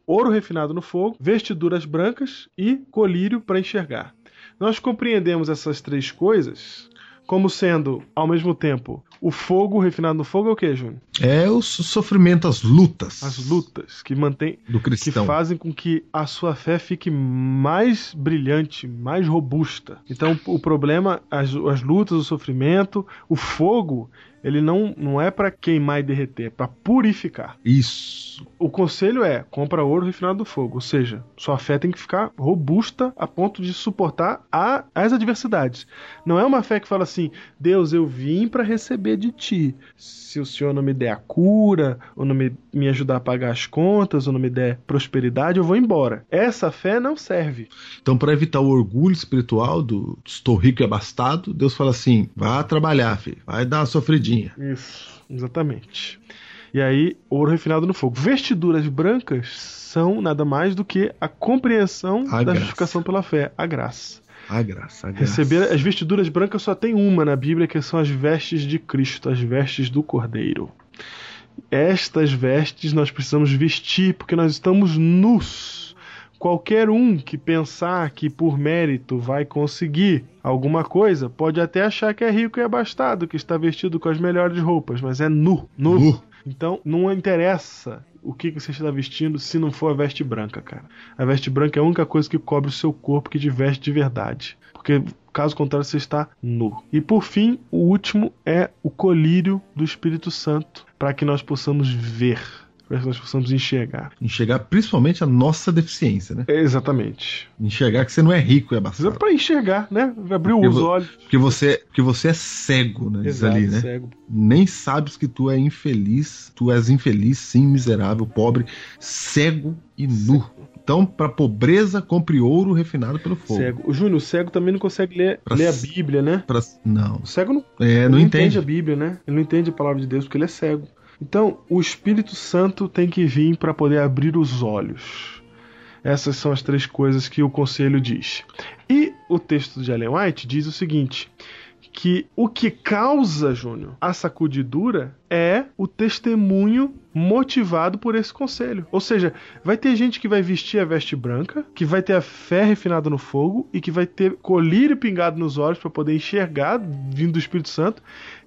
ouro refinado no fogo, vestiduras brancas e colírio para enxergar. Nós compreendemos essas três coisas como sendo, ao mesmo tempo, o fogo refinado no fogo é o que, Júnior?
É o sofrimento, as lutas.
As lutas que mantém,
do cristão.
que fazem com que a sua fé fique mais brilhante, mais robusta. Então, o problema, as, as lutas, o sofrimento, o fogo, ele não, não é para queimar e derreter, é para purificar.
Isso.
O conselho é: compra ouro refinado do fogo, ou seja, sua fé tem que ficar robusta a ponto de suportar a, as adversidades. Não é uma fé que fala assim: Deus, eu vim para receber de ti. Se o Senhor não me der a cura, ou não me, me ajudar a pagar as contas, ou não me der prosperidade, eu vou embora. Essa fé não serve.
Então, para evitar o orgulho espiritual do estou rico e abastado, Deus fala assim: vá trabalhar, filho, vai dar uma sofridinha
isso, exatamente. E aí, ouro refinado no fogo. Vestiduras brancas são nada mais do que a compreensão a da graça. justificação pela fé, a graça.
A graça, a
graça. Receber as vestiduras brancas só tem uma na Bíblia, que são as vestes de Cristo, as vestes do Cordeiro. Estas vestes nós precisamos vestir porque nós estamos nus. Qualquer um que pensar que por mérito vai conseguir alguma coisa pode até achar que é rico e abastado, que está vestido com as melhores roupas, mas é nu. Nu.
Nu.
Então não interessa o que que você está vestindo se não for a veste branca, cara. A veste branca é a única coisa que cobre o seu corpo que te veste de verdade. Porque caso contrário você está nu. E por fim, o último é o colírio do Espírito Santo, para que nós possamos ver, para que nós possamos enxergar.
Enxergar principalmente a nossa deficiência, né?
É, exatamente.
Enxergar que você não é rico e
Precisa
abastado.
para enxergar, né? Abrir
Porque
os
vo-
olhos.
Porque você, porque você é cego, né?
Exato,
ali, né?
cego.
Nem sabes que tu é infeliz, tu és infeliz, sim, miserável, pobre, cego e nu. Então, para pobreza, compre ouro refinado pelo fogo.
Cego. O Júnior, o cego também não consegue ler,
Pra
ler a Bíblia, né?
Pra- Não,
O cego não
é,
Ele
não entende.
a Bíblia, né? Ele não entende a palavra de Deus porque ele é cego. Então, o Espírito Santo tem que vir para poder abrir os olhos. Essas são as três coisas que o conselho diz. E o texto de Ellen White diz o seguinte: que o que causa, Júnior, a sacudidura é o testemunho motivado por esse conselho. Ou seja, vai ter gente que vai vestir a veste branca, que vai ter a fé refinada no fogo e que vai ter colírio pingado nos olhos para poder enxergar vindo do Espírito Santo.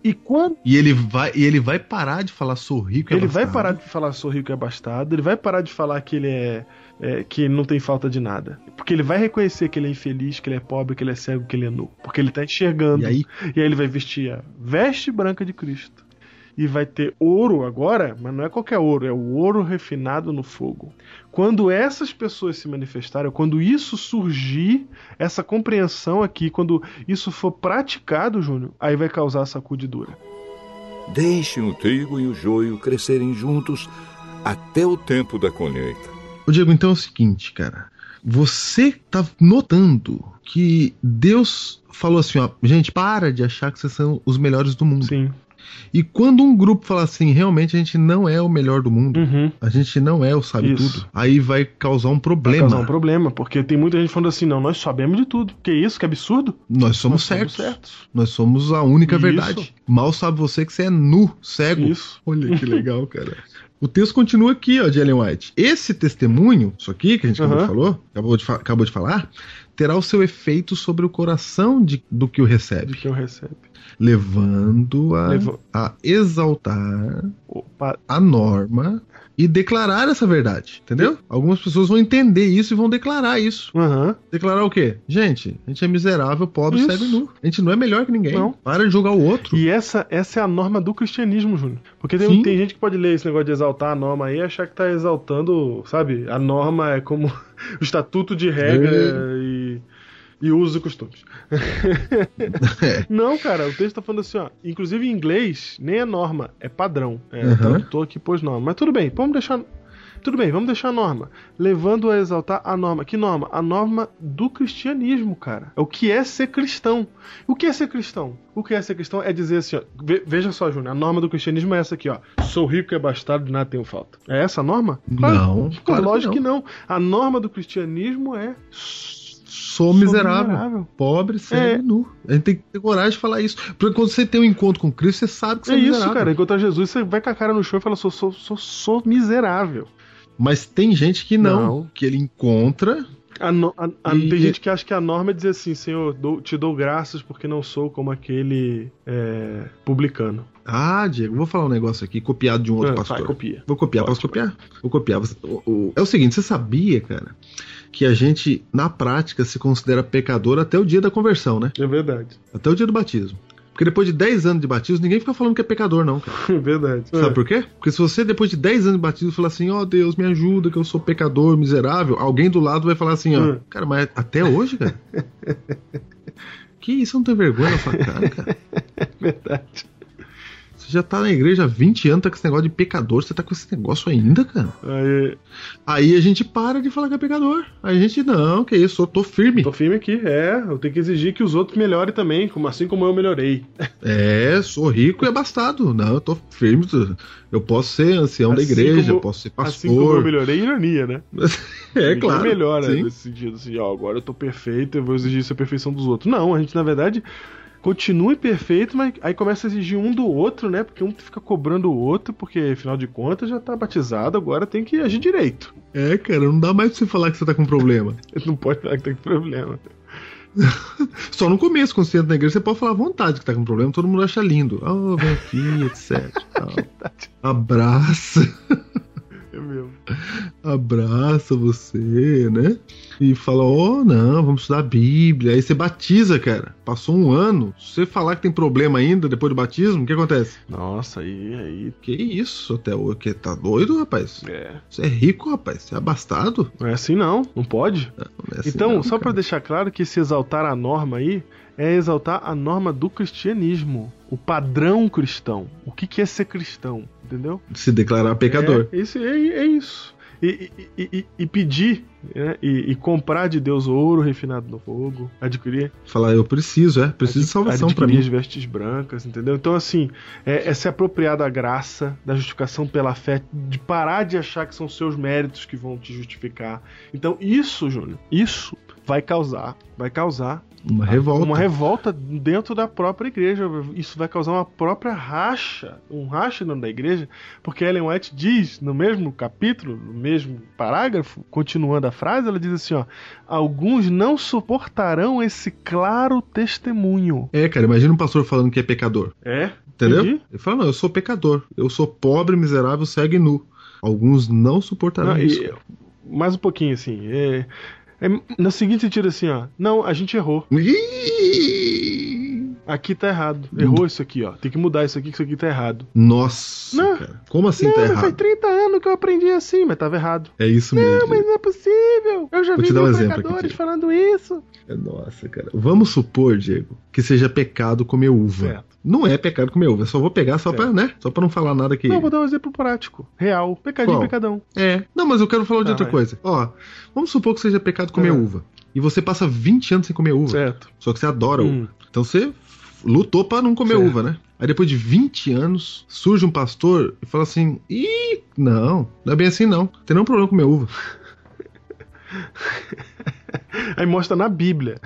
E quando
E ele vai, e ele vai parar de falar sou rico e
ele vai
abastado.
parar de falar sou rico e abastado, ele vai parar de falar que ele é, é, que não tem falta de nada, porque ele vai reconhecer que ele é infeliz, que ele é pobre, que ele é cego, que ele é nu, porque ele tá enxergando.
E aí,
E aí ele vai vestir a veste branca de Cristo. E vai ter ouro agora, mas não é qualquer ouro, é o ouro refinado no fogo. Quando essas pessoas se manifestarem, quando isso surgir, essa compreensão aqui, quando isso for praticado, Júnior, aí vai causar a sacudidura.
Deixem o trigo e o joio crescerem juntos até o tempo da colheita.
Ô Diego, então é o seguinte, cara. Você tá notando que Deus falou assim, ó, gente, para de achar que vocês são os melhores do mundo.
Sim.
E quando um grupo fala assim, realmente a gente não é o melhor do mundo,
Uhum.
a gente não é o sabe
Isso.
tudo, aí vai causar um
Vai
problema.
causar um problema, porque tem muita gente falando assim, não, nós sabemos de tudo. Que isso, que absurdo.
Nós somos
Nós
certos.
certos.
Nós somos a única
Isso.
verdade. Mal sabe você que você é nu, cego.
Isso.
Olha que legal, cara. O texto continua aqui, ó, de Ellen White. Esse testemunho, isso aqui que a gente acabou, de, falou, acabou, de, acabou de falar, terá o seu efeito sobre o coração de- do que o recebe,
quem recebe.
levando a,
Leva-
a exaltar
Opa,
a norma e declarar essa verdade, entendeu? Algumas pessoas vão entender isso e vão declarar isso.
Aham.
Declarar o quê? Gente, a gente é miserável, pobre,
Isso.
cego e nu. A gente não é melhor que ninguém.
Não.
Para de julgar o outro.
E essa, essa é a norma do cristianismo, Júnior. Porque tem, tem gente que pode ler esse negócio de exaltar a norma aí e achar que tá exaltando, sabe? A norma é como o estatuto de regra
É.
e, e usos e costumes.
É.
Não, cara, o texto tá falando assim, ó. Inclusive em inglês, nem é norma, é padrão. É,
Uhum.
Tradutor aqui pôs norma. Mas tudo bem, vamos deixar. Tudo bem, vamos deixar a norma. Levando a exaltar a norma. Que norma? A norma do cristianismo, cara. É o que é ser cristão. O que é ser cristão? O que é ser cristão é dizer assim, ó. ve- Veja só, Júnior, a norma do cristianismo é essa aqui, ó. Sou rico e abastado, de nada tenho falta. É essa a norma?
Não, claro que
lógico
não.
que não. A norma do cristianismo é.
Sou miserável,
miserável.
pobre, cego
É.
nu. A gente tem que ter coragem de falar isso. Porque quando você tem um encontro com Cristo, você sabe que você
É
é,
isso,
miserável.
cara. Encontrar Jesus, você vai com a cara no chão e fala: sou, sou, sou, sou miserável.
Mas tem gente que não,
Não.
que ele encontra.
A no- a- a-
E-
Tem gente que acha que a norma é dizer assim: Senhor, dou- te dou graças porque não sou como aquele é, publicano.
Ah, Diego, vou falar um negócio aqui, copiado de um outro
Ah,
pastor.
vai, copia.
Vou copiar, posso copiar? Vou copiar. Você- o- o- É o seguinte, você sabia, cara, que a gente, na prática, se considera pecador até o dia da conversão, né?
É verdade.
Até o dia do batismo. Porque depois de 10 anos de batismo, ninguém fica falando que é pecador, não, cara.
É verdade.
Sabe
É.
por quê? Porque se você, depois de 10 anos de batismo, falar assim, ó Deus, me ajuda, que eu sou pecador, miserável, alguém do lado vai falar assim, ó,
Hum.
cara, mas até hoje, cara? que isso, não tem vergonha na sua cara, cara?
verdade.
Você já tá na igreja há 20 anos, tá com esse negócio de pecador, você tá com esse negócio ainda, cara?
Aí,
Aí a gente para de falar que é pecador. Aí a gente, não, que isso, eu tô firme.
tô firme aqui. É, eu tenho que exigir que os outros melhorem também, como assim como eu melhorei.
É, sou rico e abastado. Não, eu tô firme. Eu posso ser ancião da
Assim
igreja,
como-
posso ser
Assim como eu
pastor.
melhorei, ironia, né?
é,
Ninguém
claro.
melhora
sim.
nesse sentido, assim, ó, agora eu tô perfeito, eu vou exigir isso a perfeição dos outros. Não, a gente, na verdade, continue perfeito, mas aí começa a exigir um do outro, né? Porque um fica cobrando o outro, porque afinal de contas já tá batizado, agora tem que agir direito.
É, cara, não dá mais pra você falar que você tá com problema.
Não pode falar que tá com problema.
Só no começo, quando você entra na igreja, você pode falar à vontade que tá com problema, todo mundo acha lindo. Oh, vem aqui, etc. Abraça. Abraça você, né? E fala, ó, oh, não, vamos estudar a Bíblia. Aí você batiza, cara. Passou um ano. Se você falar que tem problema ainda depois do batismo, o que acontece?
Nossa, aí, aí.
Que isso, até o que tá doido, rapaz?
É.
Você é rico, rapaz. Você é abastado.
Não é assim não, não pode.
Não, não é assim
então,
não,
só pra
cara.
deixar claro que esse exaltar a norma aí é exaltar a norma do cristianismo, o padrão cristão. O que, que é ser cristão, entendeu?
se declarar pecador.
É, isso, é, é isso. E, e- e- e pedir né? e, comprar de Deus ouro refinado no fogo, adquirir,
Falar, eu preciso, é, preciso de salvação pra
adquirir as
mim.
vestes brancas, entendeu? Então, assim, é, é se apropriar da graça, da justificação pela fé, de parar de achar que são seus méritos que vão te justificar. Então, isso, Júnior, isso vai causar, vai causar
Uma revolta.
uma revolta dentro da própria igreja. Isso vai causar uma própria racha, um racha dentro da igreja, porque Ellen White diz no mesmo capítulo, no mesmo parágrafo, continuando a frase, ela diz assim, ó: alguns não suportarão esse claro testemunho.
É, cara, imagina um pastor falando que é pecador.
É?
Entendeu?
Entendi.
Ele fala, não, eu sou pecador. Eu sou pobre, miserável, cego e nu. Alguns não suportarão
Não,
isso.
e- mais um pouquinho assim. É, é no seguinte sentido assim, ó. Não, a gente errou. Aqui tá errado. Errou isso aqui, ó. Tem que mudar isso aqui, que isso aqui tá errado.
Nossa,
Não.
cara. Como assim
não,
tá
mas faz
errado?
30 anos que eu aprendi assim, mas tava errado.
É isso
Não,
mesmo.
mas não é possível. Eu já
Vou
vi
te um
pregadores falando isso.
Nossa, cara. Vamos supor, Diego, que seja pecado comer uva.
Certo.
Não é pecado comer uva. Só vou pegar só pra,
Certo.
né? Só pra não falar nada que.
Não, vou dar um exemplo prático. Real. Pecadinho,
Qual?
pecadão.
É. Não, mas eu quero falar de
Tá,
outra
vai.
coisa. Ó, vamos supor que seja pecado comer
Ah.
uva. E você passa 20 anos sem comer uva.
Certo.
Só que você adora
Hum.
uva. Então você lutou pra não comer
Certo.
uva, né? Aí depois de 20 anos, surge um pastor e fala assim: Ih, não, não é bem assim não. Tem nenhum problema comer uva.
Aí mostra na Bíblia.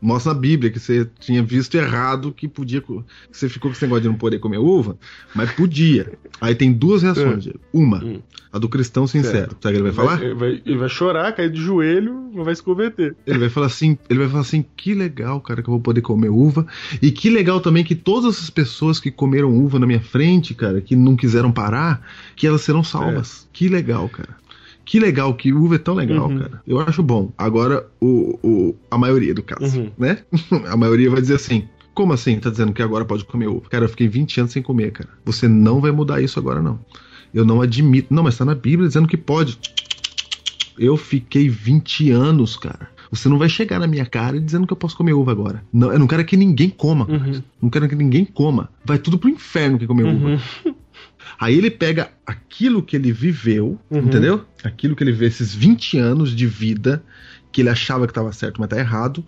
Mostra na Bíblia que você tinha visto errado que podia. Que você ficou com esse negócio de não poder comer uva, mas podia. Aí tem duas reações, Diego. Uma,
Hum.
a do cristão sincero.
Certo.
Sabe o que ele vai falar?
Ele vai, ele vai chorar, cair de joelho, mas vai se converter.
Ele vai falar assim, ele vai falar assim, que legal, cara, que eu vou poder comer uva. E que legal também que todas essas pessoas que comeram uva na minha frente, cara, que não quiseram parar, que elas serão salvas. Que legal, cara. Que legal, que uva é tão legal,
Uhum.
cara. Eu acho bom. Agora, o, o, a maioria do caso,
Uhum.
né? a maioria vai dizer assim. Como assim? Tá dizendo que agora pode comer uva? Cara, eu fiquei 20 anos sem comer, cara. Você não vai mudar isso agora, não. Eu não admito. Não, mas tá na Bíblia dizendo que pode. Eu fiquei 20 anos, cara. Você não vai chegar na minha cara dizendo que eu posso comer uva agora. Não, eu não quero que ninguém coma. cara.
Uhum.
Não quero que ninguém coma. Vai tudo pro inferno que comer uva. Aí ele pega aquilo que ele viveu,
Uhum.
entendeu? Aquilo que ele viveu, esses 20 anos de vida, que ele achava que estava certo, mas tá errado.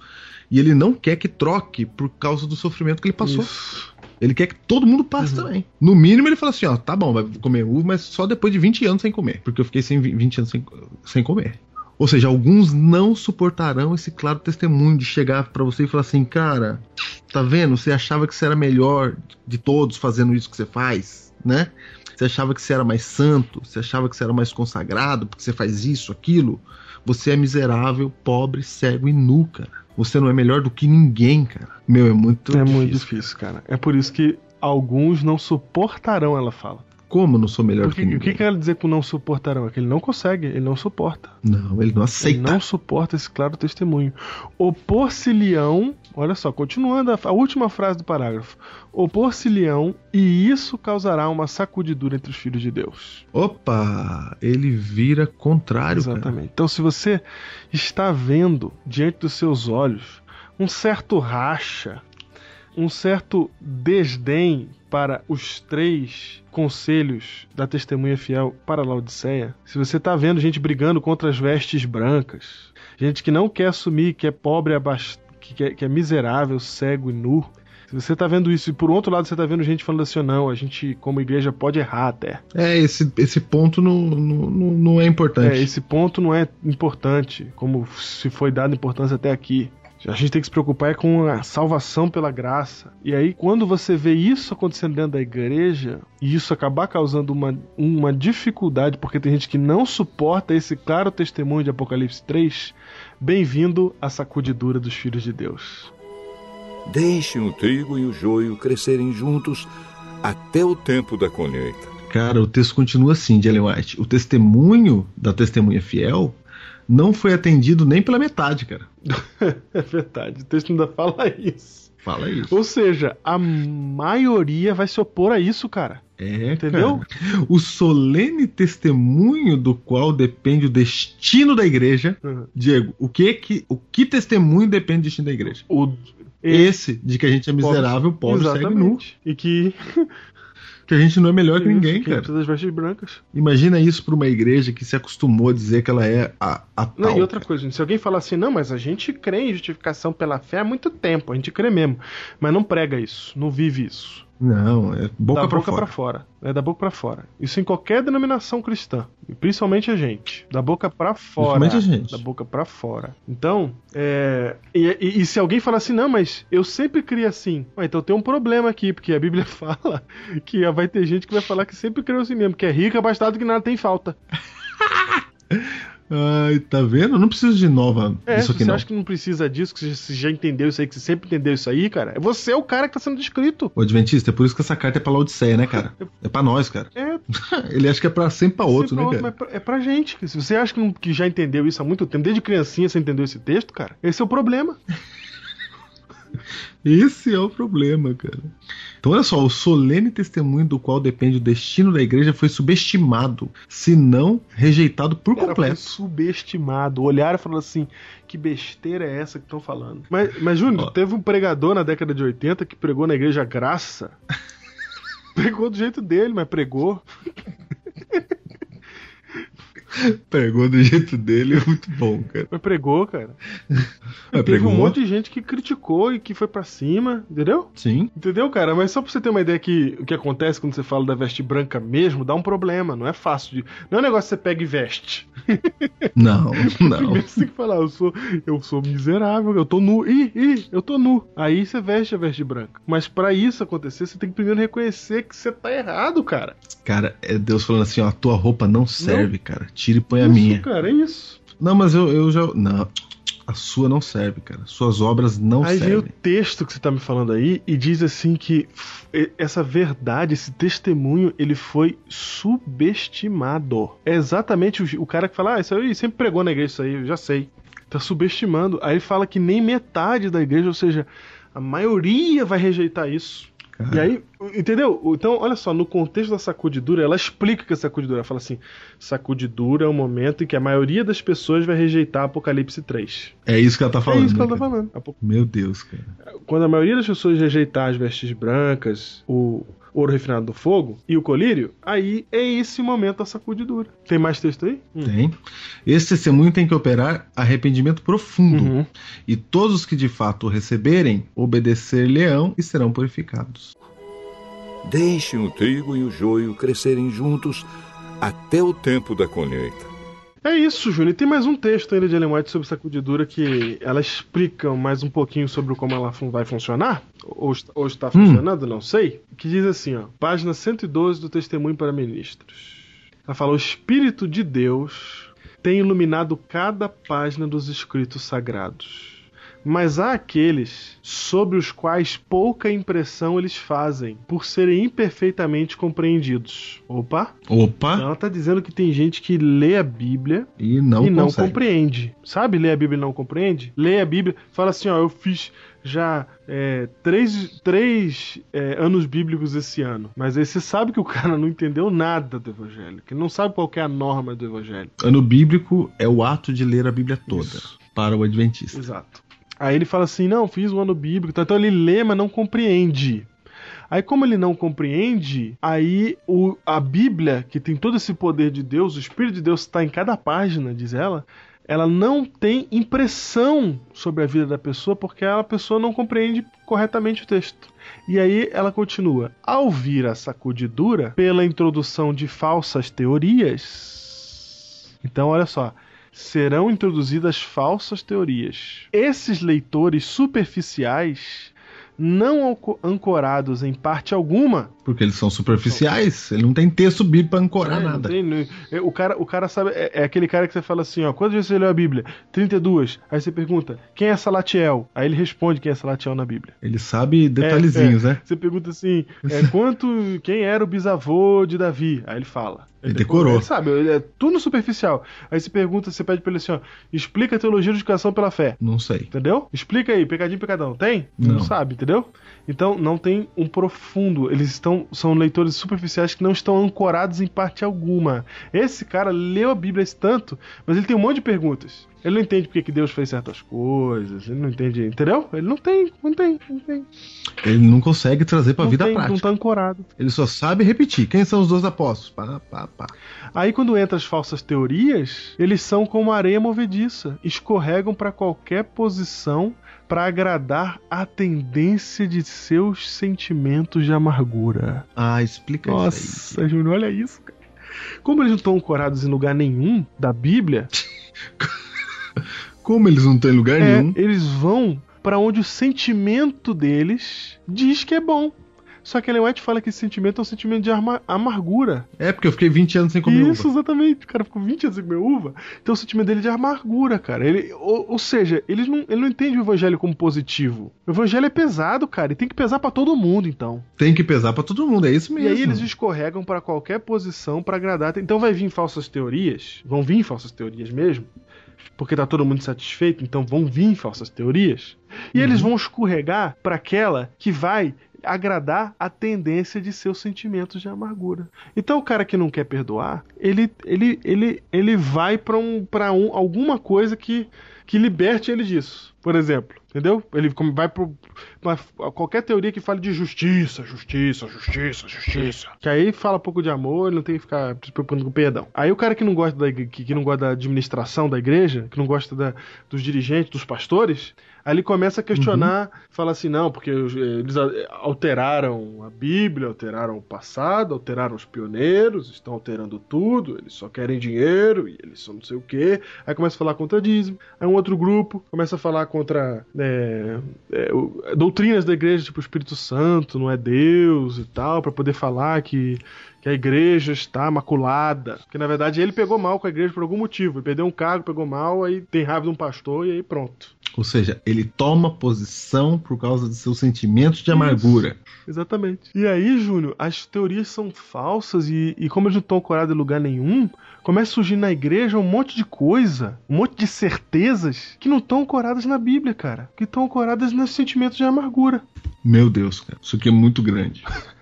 E ele não quer que troque por causa do sofrimento que ele passou.
Isso.
Ele quer que todo mundo passe
Uhum.
também. No mínimo, ele fala assim: ó, tá bom, vai comer uva, mas só depois de 20 anos sem comer. Porque eu fiquei sem 20 anos sem, sem comer. Ou seja, alguns não suportarão esse claro testemunho de chegar pra você e falar assim: cara, tá vendo? Você achava que você era melhor de todos fazendo isso que você faz, né? Você achava que você era mais santo, você achava que você era mais consagrado, porque você faz isso, aquilo. Você é miserável, pobre, cego e nu, cara. Você não é melhor do que ninguém, cara. Meu, é muito
é
difícil.
muito difícil, cara. É por isso que alguns não suportarão, ela fala.
Como não sou melhor
Porque,
que
o
ninguém?
que que ela dizer com não suportarão? É que ele não consegue, ele não suporta.
Não, ele não
Ele
aceita.
não suporta esse claro testemunho. Opor-se-lhão, olha só, continuando a, a última frase do parágrafo. Opor-se-lhão, e isso causará uma sacudidura entre os filhos de Deus.
Opa, ele vira contrário, cara.
Exatamente. Então, se você está vendo diante dos seus olhos um certo racha, um certo desdém para os três conselhos da testemunha fiel para a Laodiceia, se você está vendo gente brigando contra as vestes brancas, gente que não quer assumir que é pobre, que, é, que é miserável, cego e nu, se você está vendo isso, e por outro lado você está vendo gente falando assim, não, a gente como igreja pode errar até.
É, esse, esse ponto não, não, não- não é importante.
É, esse ponto não é importante, como se foi dado importância até aqui. A gente tem que se preocupar é com a salvação pela graça. E aí, quando você vê isso acontecendo dentro da igreja, e isso acabar causando uma, uma dificuldade, porque tem gente que não suporta esse claro testemunho de Apocalipse 3, bem-vindo à sacudidura dos filhos de Deus.
Deixem o trigo e o joio crescerem juntos até o tempo da colheita.
Cara, o texto continua assim, de Ellen White. O testemunho da testemunha fiel não foi atendido nem pela metade, cara.
é verdade, o texto ainda fala isso.
Fala isso.
Ou seja, a maioria vai se opor a isso, cara.
É,
Entendeu?
Cara. O solene testemunho do qual depende o destino da igreja.
Uhum.
Diego, o que que o que testemunho depende do destino da igreja?
O
esse de que a gente é miserável, pobre,
Exatamente.
cego nu.
E que
que a gente não é melhor que
Isso,
ninguém,
que
cara.
precisa das vestes brancas.
Imagina isso pra uma igreja que se acostumou a dizer que ela é a, a
Não,
tal,
e outra
cara.
coisa, se alguém falar assim, não, mas a gente crê em justificação pela fé há muito tempo, a gente crê mesmo, mas não prega isso, não vive isso.
Não, é boca
da
pra
boca
fora.
pra fora. É da boca pra fora. Isso em qualquer denominação cristã. E principalmente a gente. Da boca pra fora.
Principalmente a gente.
Da boca pra fora. Então, é. E, e- e se alguém falar assim, não, mas eu sempre criei assim. Ah, então tem um problema aqui, porque a Bíblia fala que vai ter gente que vai falar que sempre criou assim mesmo, que é rico, abastado, que nada tem falta.
Ai, tá vendo? Não preciso de nova
É,
isso aqui
você
não.
acha que não precisa disso, que você já entendeu isso aí, que você sempre entendeu isso aí, cara, você é o cara que tá sendo descrito.
O Adventista, é por isso que essa carta é pra Laodiceia, né, cara? É pra nós, cara.
É,
Ele acha que é pra sempre pra outro,
Sempre
né,
pra
cara?
outro, mas é pra gente. Se você acha que, não- que já entendeu isso há muito tempo, desde criancinha você entendeu esse texto, cara, esse é o problema.
Esse é o problema, cara. Então, olha só, o solene testemunho do qual depende o destino da igreja foi subestimado, se não rejeitado por
Cara, foi
completo.
subestimado. Olharam e falaram assim: que besteira é essa que estão falando? Mas, mas Júnior, teve um pregador na década de 80 que pregou na igreja Graça. pregou do jeito dele, mas pregou.
Pegou do jeito dele, é muito bom, cara.
Mas pregou, cara.
Mas
Teve
pregou?
um monte de gente que criticou e que foi pra cima, entendeu?
Sim.
Entendeu, cara? Mas só pra você ter uma ideia que o que acontece quando você fala da veste branca mesmo, dá um problema, não é fácil de. Não é um negócio que você pega e veste.
Não, não.
Primeiro você tem que falar, eu sou, eu sou miserável, eu tô nu. Ih, ih, eu tô nu. Aí você veste a veste branca. Mas pra isso acontecer, você tem que primeiro reconhecer que você tá errado, cara.
Cara, é Deus falando assim, ó, a tua roupa não serve, cara. Tira e põe a
isso,
minha.
cara, é isso.
Não, mas eu, eu já. Não. A sua não serve, cara. Suas obras não
Aí vem o
servem.
texto que você tá me falando aí e diz assim que essa verdade, esse testemunho, ele foi subestimado. É exatamente o, o cara que fala, ah, isso aí sempre pregou na igreja, isso aí, eu já sei. Tá subestimando. Aí ele fala que nem metade da igreja, ou seja, a maioria vai rejeitar isso.
Cara.
E aí, entendeu? Então, olha só, no contexto da sacudidura, ela explica que é sacudidura. Ela fala assim: sacudidura é o momento em que a maioria das pessoas vai rejeitar Apocalipse 3.
É isso que ela tá falando.
é isso que
né,
ela tá falando.
Meu Deus, cara.
quando a maioria das pessoas rejeitar as vestes brancas, o ouro refinado do fogo e o colírio, aí é esse o momento da sacudidura. Tem mais texto aí? Hum.
Tem. Esse testemunho tem que operar arrependimento profundo.
Uhum.
E todos os que de fato o receberem, obedecer-lhe-ão e serão purificados.
Deixem o trigo e o joio crescerem juntos até o tempo da colheita.
É isso, Júnior. E tem mais um texto ainda de Ellen White sobre sacudidura que ela explica mais um pouquinho sobre como ela vai funcionar. Ou, ou está funcionando, não sei. Que diz assim, ó. Página 112 do Testemunho para Ministros. Ela fala: O Espírito de Deus tem iluminado cada página dos escritos sagrados. Mas há aqueles sobre os quais pouca impressão eles fazem, por serem imperfeitamente compreendidos. Opa!
Opa!
Ela tá dizendo que tem gente que lê a Bíblia
E não
e não compreende. Sabe ler a Bíblia e não compreende? Lê a Bíblia, fala assim, ó, eu fiz já é, três, três é, anos bíblicos esse ano. Mas aí você sabe que o cara não entendeu nada do Evangelho, que não sabe qual é a norma do Evangelho.
Ano bíblico é o ato de ler a Bíblia toda
Isso.
para o Adventista.
Exato. Aí ele fala assim, não, fiz o ano bíblico, então ele lê, mas não compreende. Aí, como ele não compreende, aí o, a Bíblia, que tem todo esse poder de Deus, o Espírito de Deus está em cada página, diz ela, ela não tem impressão sobre a vida da pessoa porque a pessoa não compreende corretamente o texto. E aí ela continua: ao vir a sacudidura pela introdução de falsas teorias. Então, olha só. Serão introduzidas falsas teorias. Esses leitores superficiais não anco- ancorados em parte alguma.
Porque eles são superficiais, ele não tem texto bíblico pra ancorar
É, não
nada.
tem- é, o, cara, o cara sabe. É, é aquele cara que você fala assim, ó. Quantas vezes você leu a Bíblia? 32. Aí você pergunta, quem é Salatiel? Aí ele responde quem é Salatiel na Bíblia.
Ele sabe detalhezinhos,
É, é.
né?
Você pergunta assim, é, quanto, quem era o bisavô de Davi? Aí ele fala.
Ele decorou.
Ele sabe, ele é tudo superficial. Aí você pergunta, você pede pra ele assim, ó, explica a teologia de educação pela fé.
Não sei.
Entendeu? Explica aí, pecadinho, pecadão. Tem?
Não.
sabe, entendeu? Então não tem um profundo. Eles estão. São leitores superficiais que não estão ancorados em parte alguma. Esse cara leu a Bíblia esse tanto, mas ele tem um monte de perguntas. Ele não entende porque que Deus fez certas coisas, ele não entende, entendeu? Ele não tem, não tem, não tem.
Ele não consegue trazer pra
não
vida
tem,
prática.
Não tá ancorado.
Ele só sabe repetir. Quem são os dois apóstolos? Pá, pá, pá.
Aí quando entra as falsas teorias, eles são como areia movediça, escorregam para qualquer posição para agradar a tendência de seus sentimentos de amargura.
Ah, explica isso
Nossa, Júnior, olha isso, cara. Como eles não estão ancorados em lugar nenhum da Bíblia.
Como eles não estão em lugar
é,
nenhum.
eles vão para onde o sentimento deles diz que é bom. Só que Ellen White fala que esse sentimento é um sentimento de amargura.
É, porque eu fiquei 20 anos sem comer
Isso,
uva.
exatamente. O cara ficou 20 anos sem comer uva. Então o sentimento dele é de amargura, cara. Ele, ou, ou seja, ele não, ele não entende o evangelho como positivo. O evangelho é pesado, cara, e tem que pesar pra todo mundo, então.
Tem que pesar pra todo mundo, é isso
E
mesmo.
aí eles escorregam pra qualquer posição pra agradar. Então vai vir falsas teorias, vão vir falsas teorias mesmo, porque tá todo mundo satisfeito, então vão vir falsas teorias. E eles vão escorregar pra aquela que vai agradar a tendência de seus sentimentos de amargura. Então o cara que não quer perdoar, ele ele ele ele vai pra um para um alguma coisa que que liberte ele disso. Por exemplo, entendeu? Ele vai pro qualquer teoria que fale de justiça, justiça, justiça, justiça. Que aí fala pouco de amor, ele não tem que ficar se preocupando com perdão. Aí o cara que não gosta da que, que não gosta da administração da igreja, que não gosta da- dos dirigentes, dos pastores, aí ele começa a questionar, fala assim, não, porque os- eles alteraram a Bíblia, alteraram o passado, alteraram os pioneiros, estão alterando tudo, eles só querem dinheiro e eles só não sei o quê. Aí começa a falar contra dízimo. Aí um outro grupo começa a falar contra é, é, o- doutrinas da igreja, tipo o Espírito Santo, não é Deus e tal, pra poder falar que, que a igreja está maculada. Que na verdade ele pegou mal com a igreja por algum motivo. Ele perdeu um cargo, pegou mal, aí tem raiva de um pastor e aí pronto.
Ou seja, ele toma posição por causa de seus sentimentos de amargura.
Exatamente. E aí, Júnior, as teorias são falsas e, e como eles não estão ancorados em lugar nenhum, começa a surgir na igreja um monte de coisa, um monte de certezas que não estão ancoradas na Bíblia, cara. Que estão ancoradas nos sentimentos de amargura.
Meu Deus, cara, isso aqui é muito grande.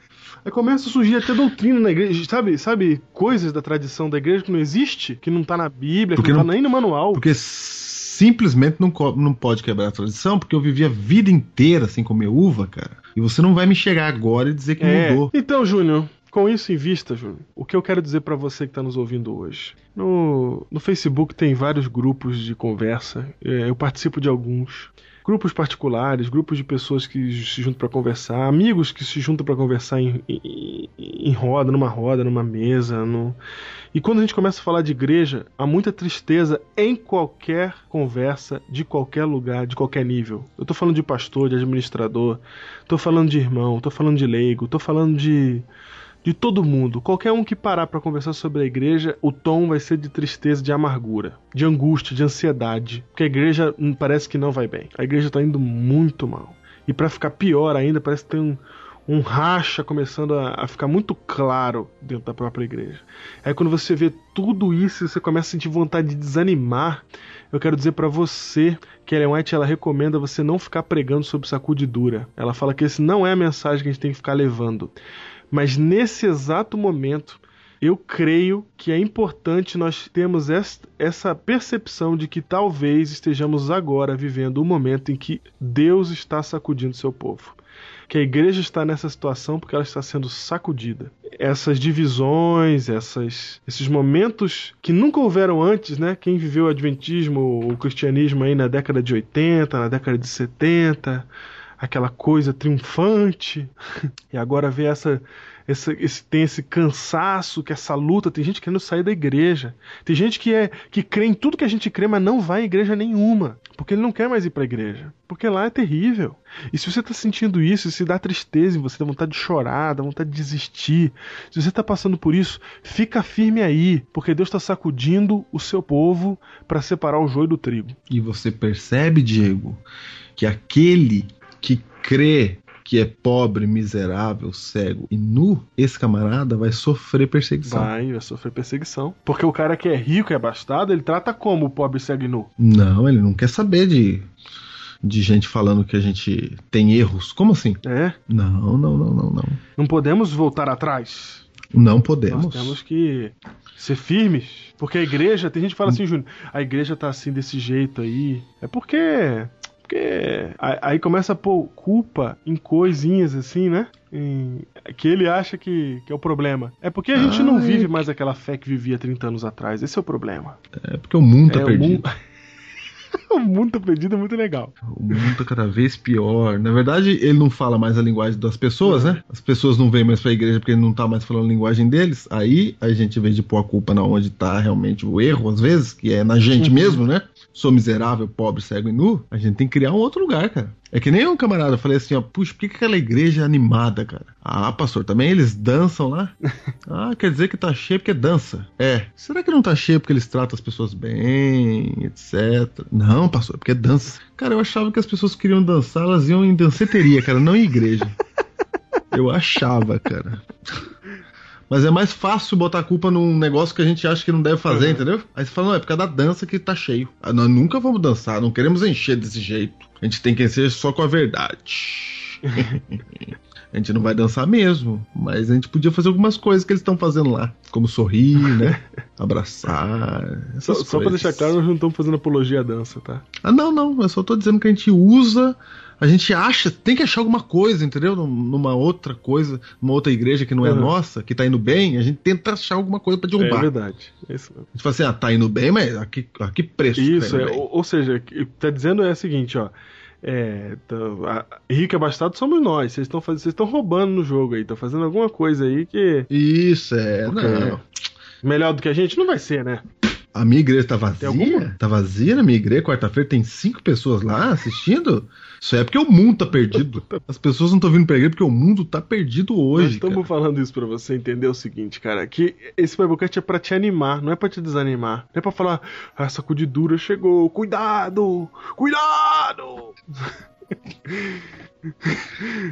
Aí começa a surgir até doutrina na igreja, sabe? Sabe coisas da tradição da igreja que não existe, que não tá na Bíblia,
Porque
que não,
não-
tá nem no manual.
Porque simplesmente não, não pode quebrar a tradição, porque eu vivi a vida inteira sem comer uva, cara. E você não vai me chegar agora e dizer que
É.
mudou.
Então, Júnior, com isso em vista, Júnior, o que eu quero dizer pra você que tá nos ouvindo hoje? No, no Facebook tem vários grupos de conversa, é, eu participo de alguns. Grupos particulares, grupos de pessoas que se juntam pra conversar, amigos que se juntam pra conversar em, em, em roda, numa roda, numa mesa. No... E quando a gente começa a falar de igreja, há muita tristeza em qualquer conversa, de qualquer lugar, de qualquer nível. Eu tô falando de pastor, de administrador, tô falando de irmão, tô falando de leigo, tô falando de de todo mundo. Qualquer um que parar para conversar sobre a igreja, o tom vai ser de tristeza, de amargura, de angústia, de ansiedade, porque a igreja hum, parece que não vai bem. A igreja tá indo muito mal. E para ficar pior ainda, parece que tem um um racha começando a, a ficar muito claro dentro da própria igreja. Aí quando você vê tudo isso, e você começa a sentir vontade de desanimar. Eu quero dizer para você que Ellen White ela recomenda você não ficar pregando sobre sacudidura. Ela fala que esse não é a mensagem que a gente tem que ficar levando. Mas nesse exato momento, eu creio que é importante nós termos essa percepção de que talvez estejamos agora vivendo um momento em que Deus está sacudindo seu povo. Que a igreja está nessa situação porque ela está sendo sacudida. Essas divisões, essas, esses momentos que nunca houveram antes, né? Quem viveu o adventismo, o cristianismo aí na década de 80, na década de 70, aquela coisa triunfante, e agora vê essa esse, tem esse cansaço, que essa luta. Tem gente querendo sair da igreja. Tem gente que, é, que crê em tudo que a gente crê, mas não vai em igreja nenhuma. Porque ele não quer mais ir pra igreja. Porque lá é terrível. E se você tá sentindo isso, se dá tristeza em você, dá vontade de chorar, dá vontade de desistir, se você tá passando por isso, fica firme aí, porque Deus está sacudindo o seu povo para separar o joio do trigo.
E você percebe, Diego, que aquele que crê que é pobre, miserável, cego e nu, esse camarada vai sofrer perseguição.
Vai, vai sofrer perseguição. Porque o cara que é rico e é abastado, ele trata como o pobre, cego e nu?
Não, ele não quer saber de de gente falando que a gente tem erros. Como assim?
É?
Não, não, não, não, não.
Não podemos voltar atrás.
Não podemos.
Nós temos que ser firmes. Porque a igreja, tem gente que fala assim, Júnior, a igreja tá assim desse jeito aí. É porque porque aí começa a pôr culpa em coisinhas assim, né? Em, que ele acha que, que é o problema. É porque a gente não vive mais aquela fé que vivia 30 anos atrás. Esse é o problema.
É porque o mundo tá
É, o
perdido.
mundo- o mundo tá perdido é muito legal.
O mundo tá cada vez pior. Na verdade, ele não fala mais a linguagem das pessoas, né? As pessoas não vêm mais pra igreja porque ele não tá mais falando a linguagem deles. Aí a gente, em vez de pôr a culpa na onde tá realmente o erro, às vezes, que é na gente mesmo, né? Sou miserável, pobre, cego e nu. A gente tem que criar um outro lugar, cara. É que nem um camarada, eu falei assim, ó, puxa, por que que aquela igreja é animada, cara? Ah, pastor, também eles dançam lá? Ah, quer dizer que tá cheio porque dança. É. Será que não tá cheio porque eles tratam as pessoas bem, etc? Não, pastor, é porque dança. Cara, eu achava que as pessoas que queriam dançar, elas iam em danceteria, cara, não em igreja. Eu achava, cara. Mas é mais fácil botar a culpa num negócio que a gente acha que não deve fazer,
Uhum.
entendeu? Aí você fala, não, é por causa da dança que tá cheio. Ah, nós nunca vamos dançar, não queremos encher desse jeito. A gente tem que encher só com a verdade. a gente não vai dançar mesmo, mas a gente podia fazer algumas coisas que eles estão fazendo lá. Como sorrir, né? Abraçar.
Só,
Essas
só pra
coisas.
deixar claro, nós não estamos fazendo apologia à dança, tá?
Ah, não, não. Eu só tô dizendo que a gente usa. A gente acha, tem que achar alguma coisa, entendeu? Num- Numa outra coisa, numa outra igreja que não é
Uhum.
nossa, que tá indo bem, a gente tenta achar alguma coisa pra
É
derrubar. a
verdade. É isso mesmo.
gente fala assim, ah, tá indo bem, mas a que, a que preço?
Isso,
tá
é, ou, ou seja, o que tá dizendo é o seguinte, ó. É, tá, a- rico e abastado somos nós. Vocês estão fazendo, vocês estão roubando no jogo aí, estão fazendo alguma coisa aí que
Isso, é.
Porque-
Não.
melhor do que a gente não vai ser, né?
A minha igreja tá vazia?
alguma?
Tá vazia na minha igreja? Quarta-feira tem cinco pessoas lá assistindo? Isso é porque o mundo tá perdido. As pessoas não estão vindo pra igreja porque o mundo tá perdido
Nós
hoje.
estamos
cara.
falando isso pra você entender o seguinte, cara, que esse Biblecast é pra te animar, não é pra te desanimar. Não é pra falar, ah, essa sacudidura chegou, cuidado, cuidado!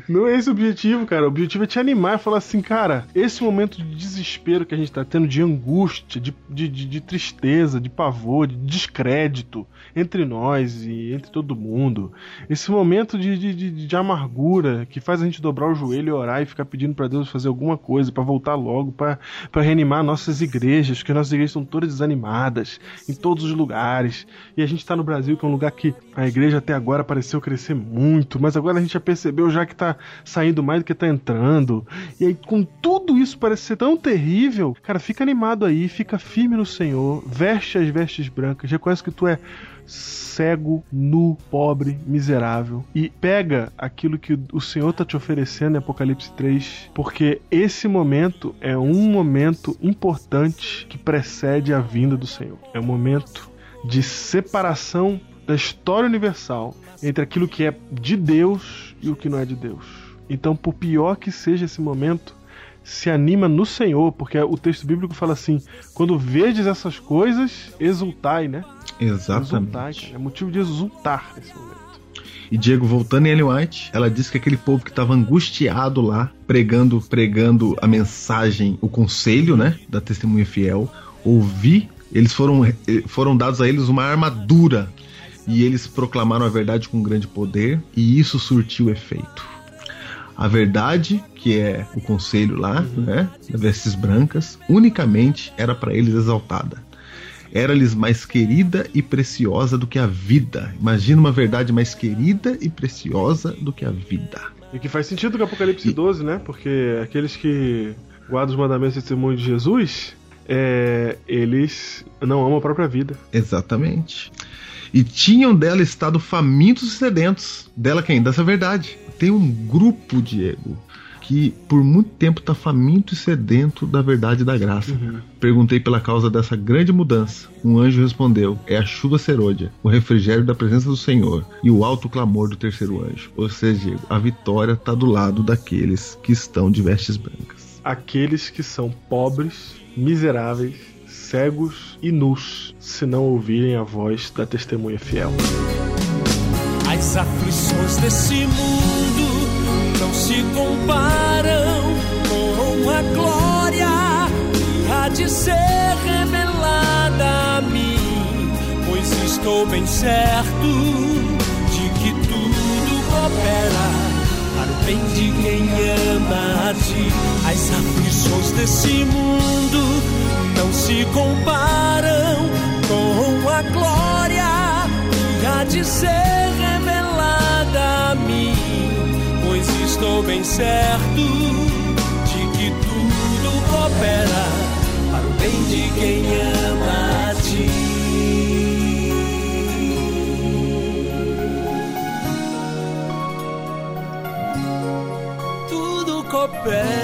Não é esse o objetivo, cara. O objetivo é te animar e falar assim, cara, esse momento de desespero que a gente tá tendo, de angústia, de, de, de- de tristeza, de pavor, de descrédito entre nós e entre todo mundo, esse momento de, de, de, de amargura que faz a gente dobrar o joelho e orar e ficar pedindo pra Deus fazer alguma coisa, pra voltar logo, pra reanimar nossas igrejas, porque nossas igrejas estão todas desanimadas em todos os lugares. E a gente tá no Brasil, que é um lugar que a igreja até agora pareceu crescer muito, mas agora a gente já percebeu já que tá saindo mais do que tá entrando. E aí, com tudo isso parece ser tão terrível, cara, fica animado aí, fica firme no Senhor, veste as vestes brancas, reconhece que tu é cego, nu, pobre, miserável e pega aquilo que o Senhor tá te oferecendo em Apocalipse 3, porque esse momento é um momento importante que precede a vinda do Senhor. É um momento de separação da história universal entre aquilo que é de Deus e o que não é de Deus. Então, por pior que seja esse momento, se anima no Senhor, porque o texto bíblico fala assim: quando vedes essas coisas, exultai, né?
Exatamente.
É motivo de exultar nesse momento.
E Diego, voltando em Ellen White, ela disse que aquele povo que estava angustiado lá, pregando, pregando a mensagem, o conselho, né, da testemunha fiel, ouvi, eles foram, eh, foram dados a eles uma armadura e eles proclamaram a verdade com grande poder e isso surtiu efeito. A verdade, que é o conselho lá, né, das vestes brancas, unicamente era para eles exaltada era-lhes mais querida e preciosa do que a vida. Imagina uma verdade mais querida e preciosa do que a vida.
E que faz sentido com Apocalipse 12, né? Porque aqueles que guardam os mandamentos e testemunho de Jesus, é, eles não amam a própria vida.
Exatamente. E tinham dela estado famintos e sedentos. Dela quem? Dessa verdade. Tem um grupo, Diego, que por muito tempo está faminto e sedento da verdade e da graça.
Uhum.
Perguntei pela causa dessa grande mudança. Um anjo respondeu: É a chuva serôdia, o refrigério da presença do Senhor e o alto clamor do terceiro anjo. Ou seja, Diego, a vitória está do lado daqueles que estão de vestes brancas.
Aqueles que são pobres, miseráveis, cegos e nus, se não ouvirem a voz da testemunha fiel.
As aflições desse mundo se comparam com a glória que há de ser revelada a mim, pois estou bem certo de que tudo coopera para o bem de quem ama a ti. As aflições desse mundo não se comparam com a glória que há de ser revelada a mim, estou bem certo de que tudo coopera para o bem de quem ama a ti. Tudo coopera.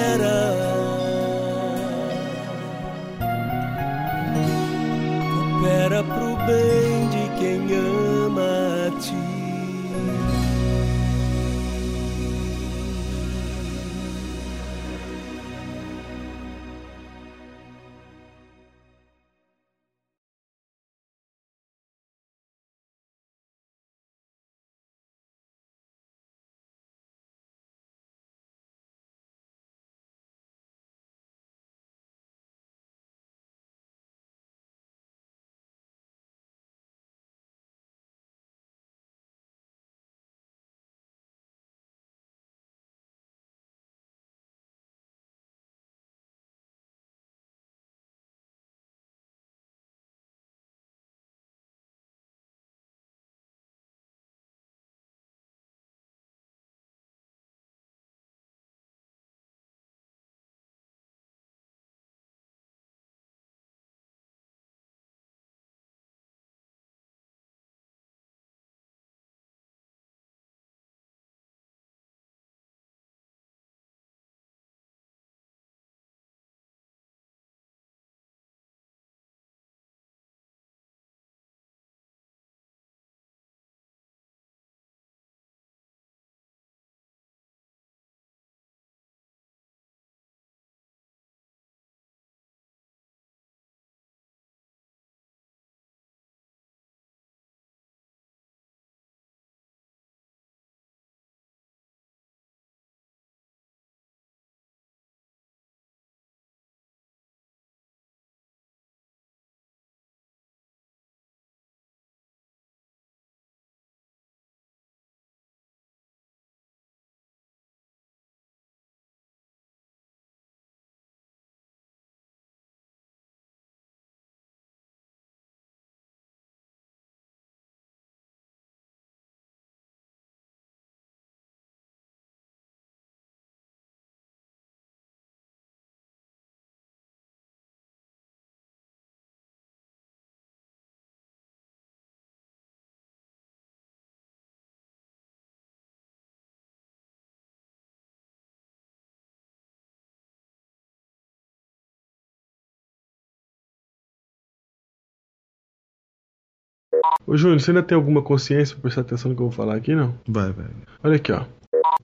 Ô Júnior, você ainda tem alguma consciência pra prestar atenção no que eu vou falar aqui, não?
Vai, vai.
Olha aqui, ó.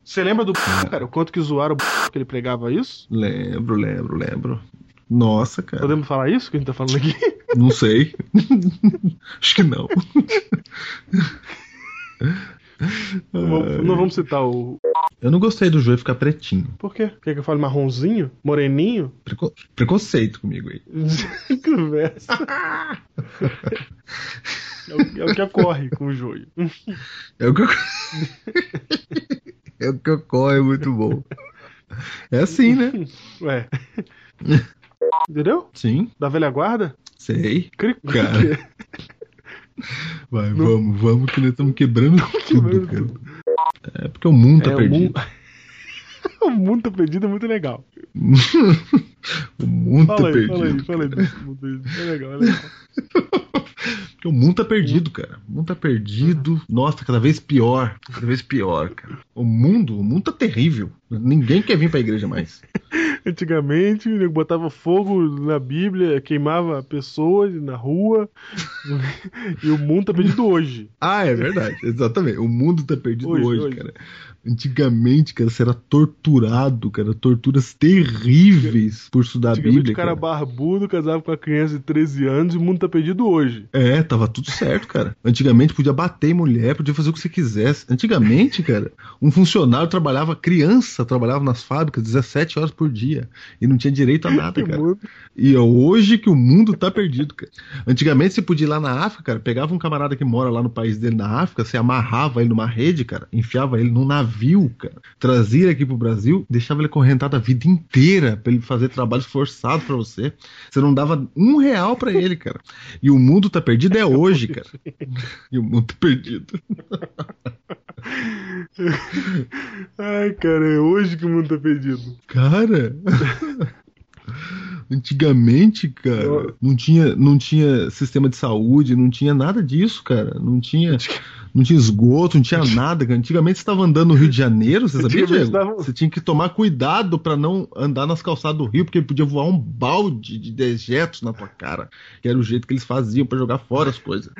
Você lembra do cara? O quanto que zoaram o que ele pregava isso?
Lembro, lembro, lembro. Nossa, cara.
Podemos falar isso que a gente tá falando aqui?
Não sei. Acho que não.
Não vamos, não vamos citar o.
Eu não gostei do joio ficar pretinho.
Por quê? Quer que eu fale marronzinho? Moreninho?
Preco- Preconceito comigo aí.
Conversa. É o, é o que ocorre com o joio.
É o que eu... é o que ocorre, é muito bom. É assim, né?
Ué. Entendeu?
Sim,
Da velha guarda?
sei.
Cri-
Cara. Vai, vamos, vamos, que nós estamos quebrando tudo, cara. É porque o mundo tá
É, o
perdido.
mundo... o mundo tá perdido é muito legal.
o mundo
Fala
tá
aí,
perdido.
fala aí, fala aí. desse mundo perdido. É legal, é legal.
Porque o mundo tá perdido, cara. O mundo tá perdido. Nossa, cada vez pior. Cada vez pior, cara. O mundo, o mundo tá terrível. Ninguém quer vir pra igreja mais.
Antigamente, nego botava fogo na Bíblia, queimava pessoas na rua. e o mundo tá perdido hoje.
Ah, é verdade. Exatamente. O mundo tá perdido hoje,
Hoje, hoje.
cara. Antigamente, cara, você era torturado, cara. Torturas terríveis por estudar a Bíblia.
o cara
cara.
barbudo casava com uma criança de 13 anos e o mundo tá perdido hoje.
É, tava tudo certo, cara. Antigamente podia bater em mulher, podia fazer o que você quisesse. Antigamente, cara, um funcionário trabalhava, criança trabalhava nas fábricas 17 horas por dia e não tinha direito a nada, cara. E é hoje que o mundo tá perdido, cara. Antigamente você podia ir lá na África, cara, pegava um camarada que mora lá no país dele na África, você amarrava ele numa rede, cara, enfiava ele num navio, cara, trazia ele aqui pro Brasil, deixava ele acorrentado a vida inteira pra ele fazer trabalho forçado pra você. Você não dava um real pra ele, cara. E o mundo tá perdido é hoje, cara. E o mundo tá perdido.
Ai, cara, é hoje que o mundo tá perdido.
Cara. Antigamente, cara, não tinha, não tinha sistema de saúde, não tinha nada disso, cara. Não tinha, não tinha esgoto, não tinha nada. Antigamente você estava andando no Rio de Janeiro, você sabia, Diego?
tava-
Você tinha que tomar cuidado pra não andar nas calçadas do Rio, porque podia voar um balde de dejetos na tua cara, que era o jeito que eles faziam pra jogar fora as coisas.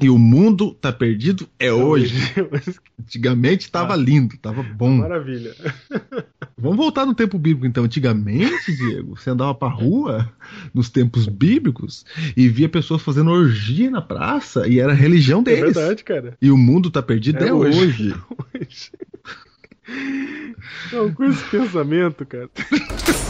E o mundo tá perdido é hoje. Antigamente tava lindo, tava bom.
Maravilha.
Vamos voltar no tempo bíblico, então. Antigamente, Diego, você andava pra rua nos tempos bíblicos e via pessoas fazendo orgia na praça e era a religião
É
deles.
verdade, cara.
E o mundo tá perdido
É
é, hoje.
hoje. Não, com esse pensamento, cara.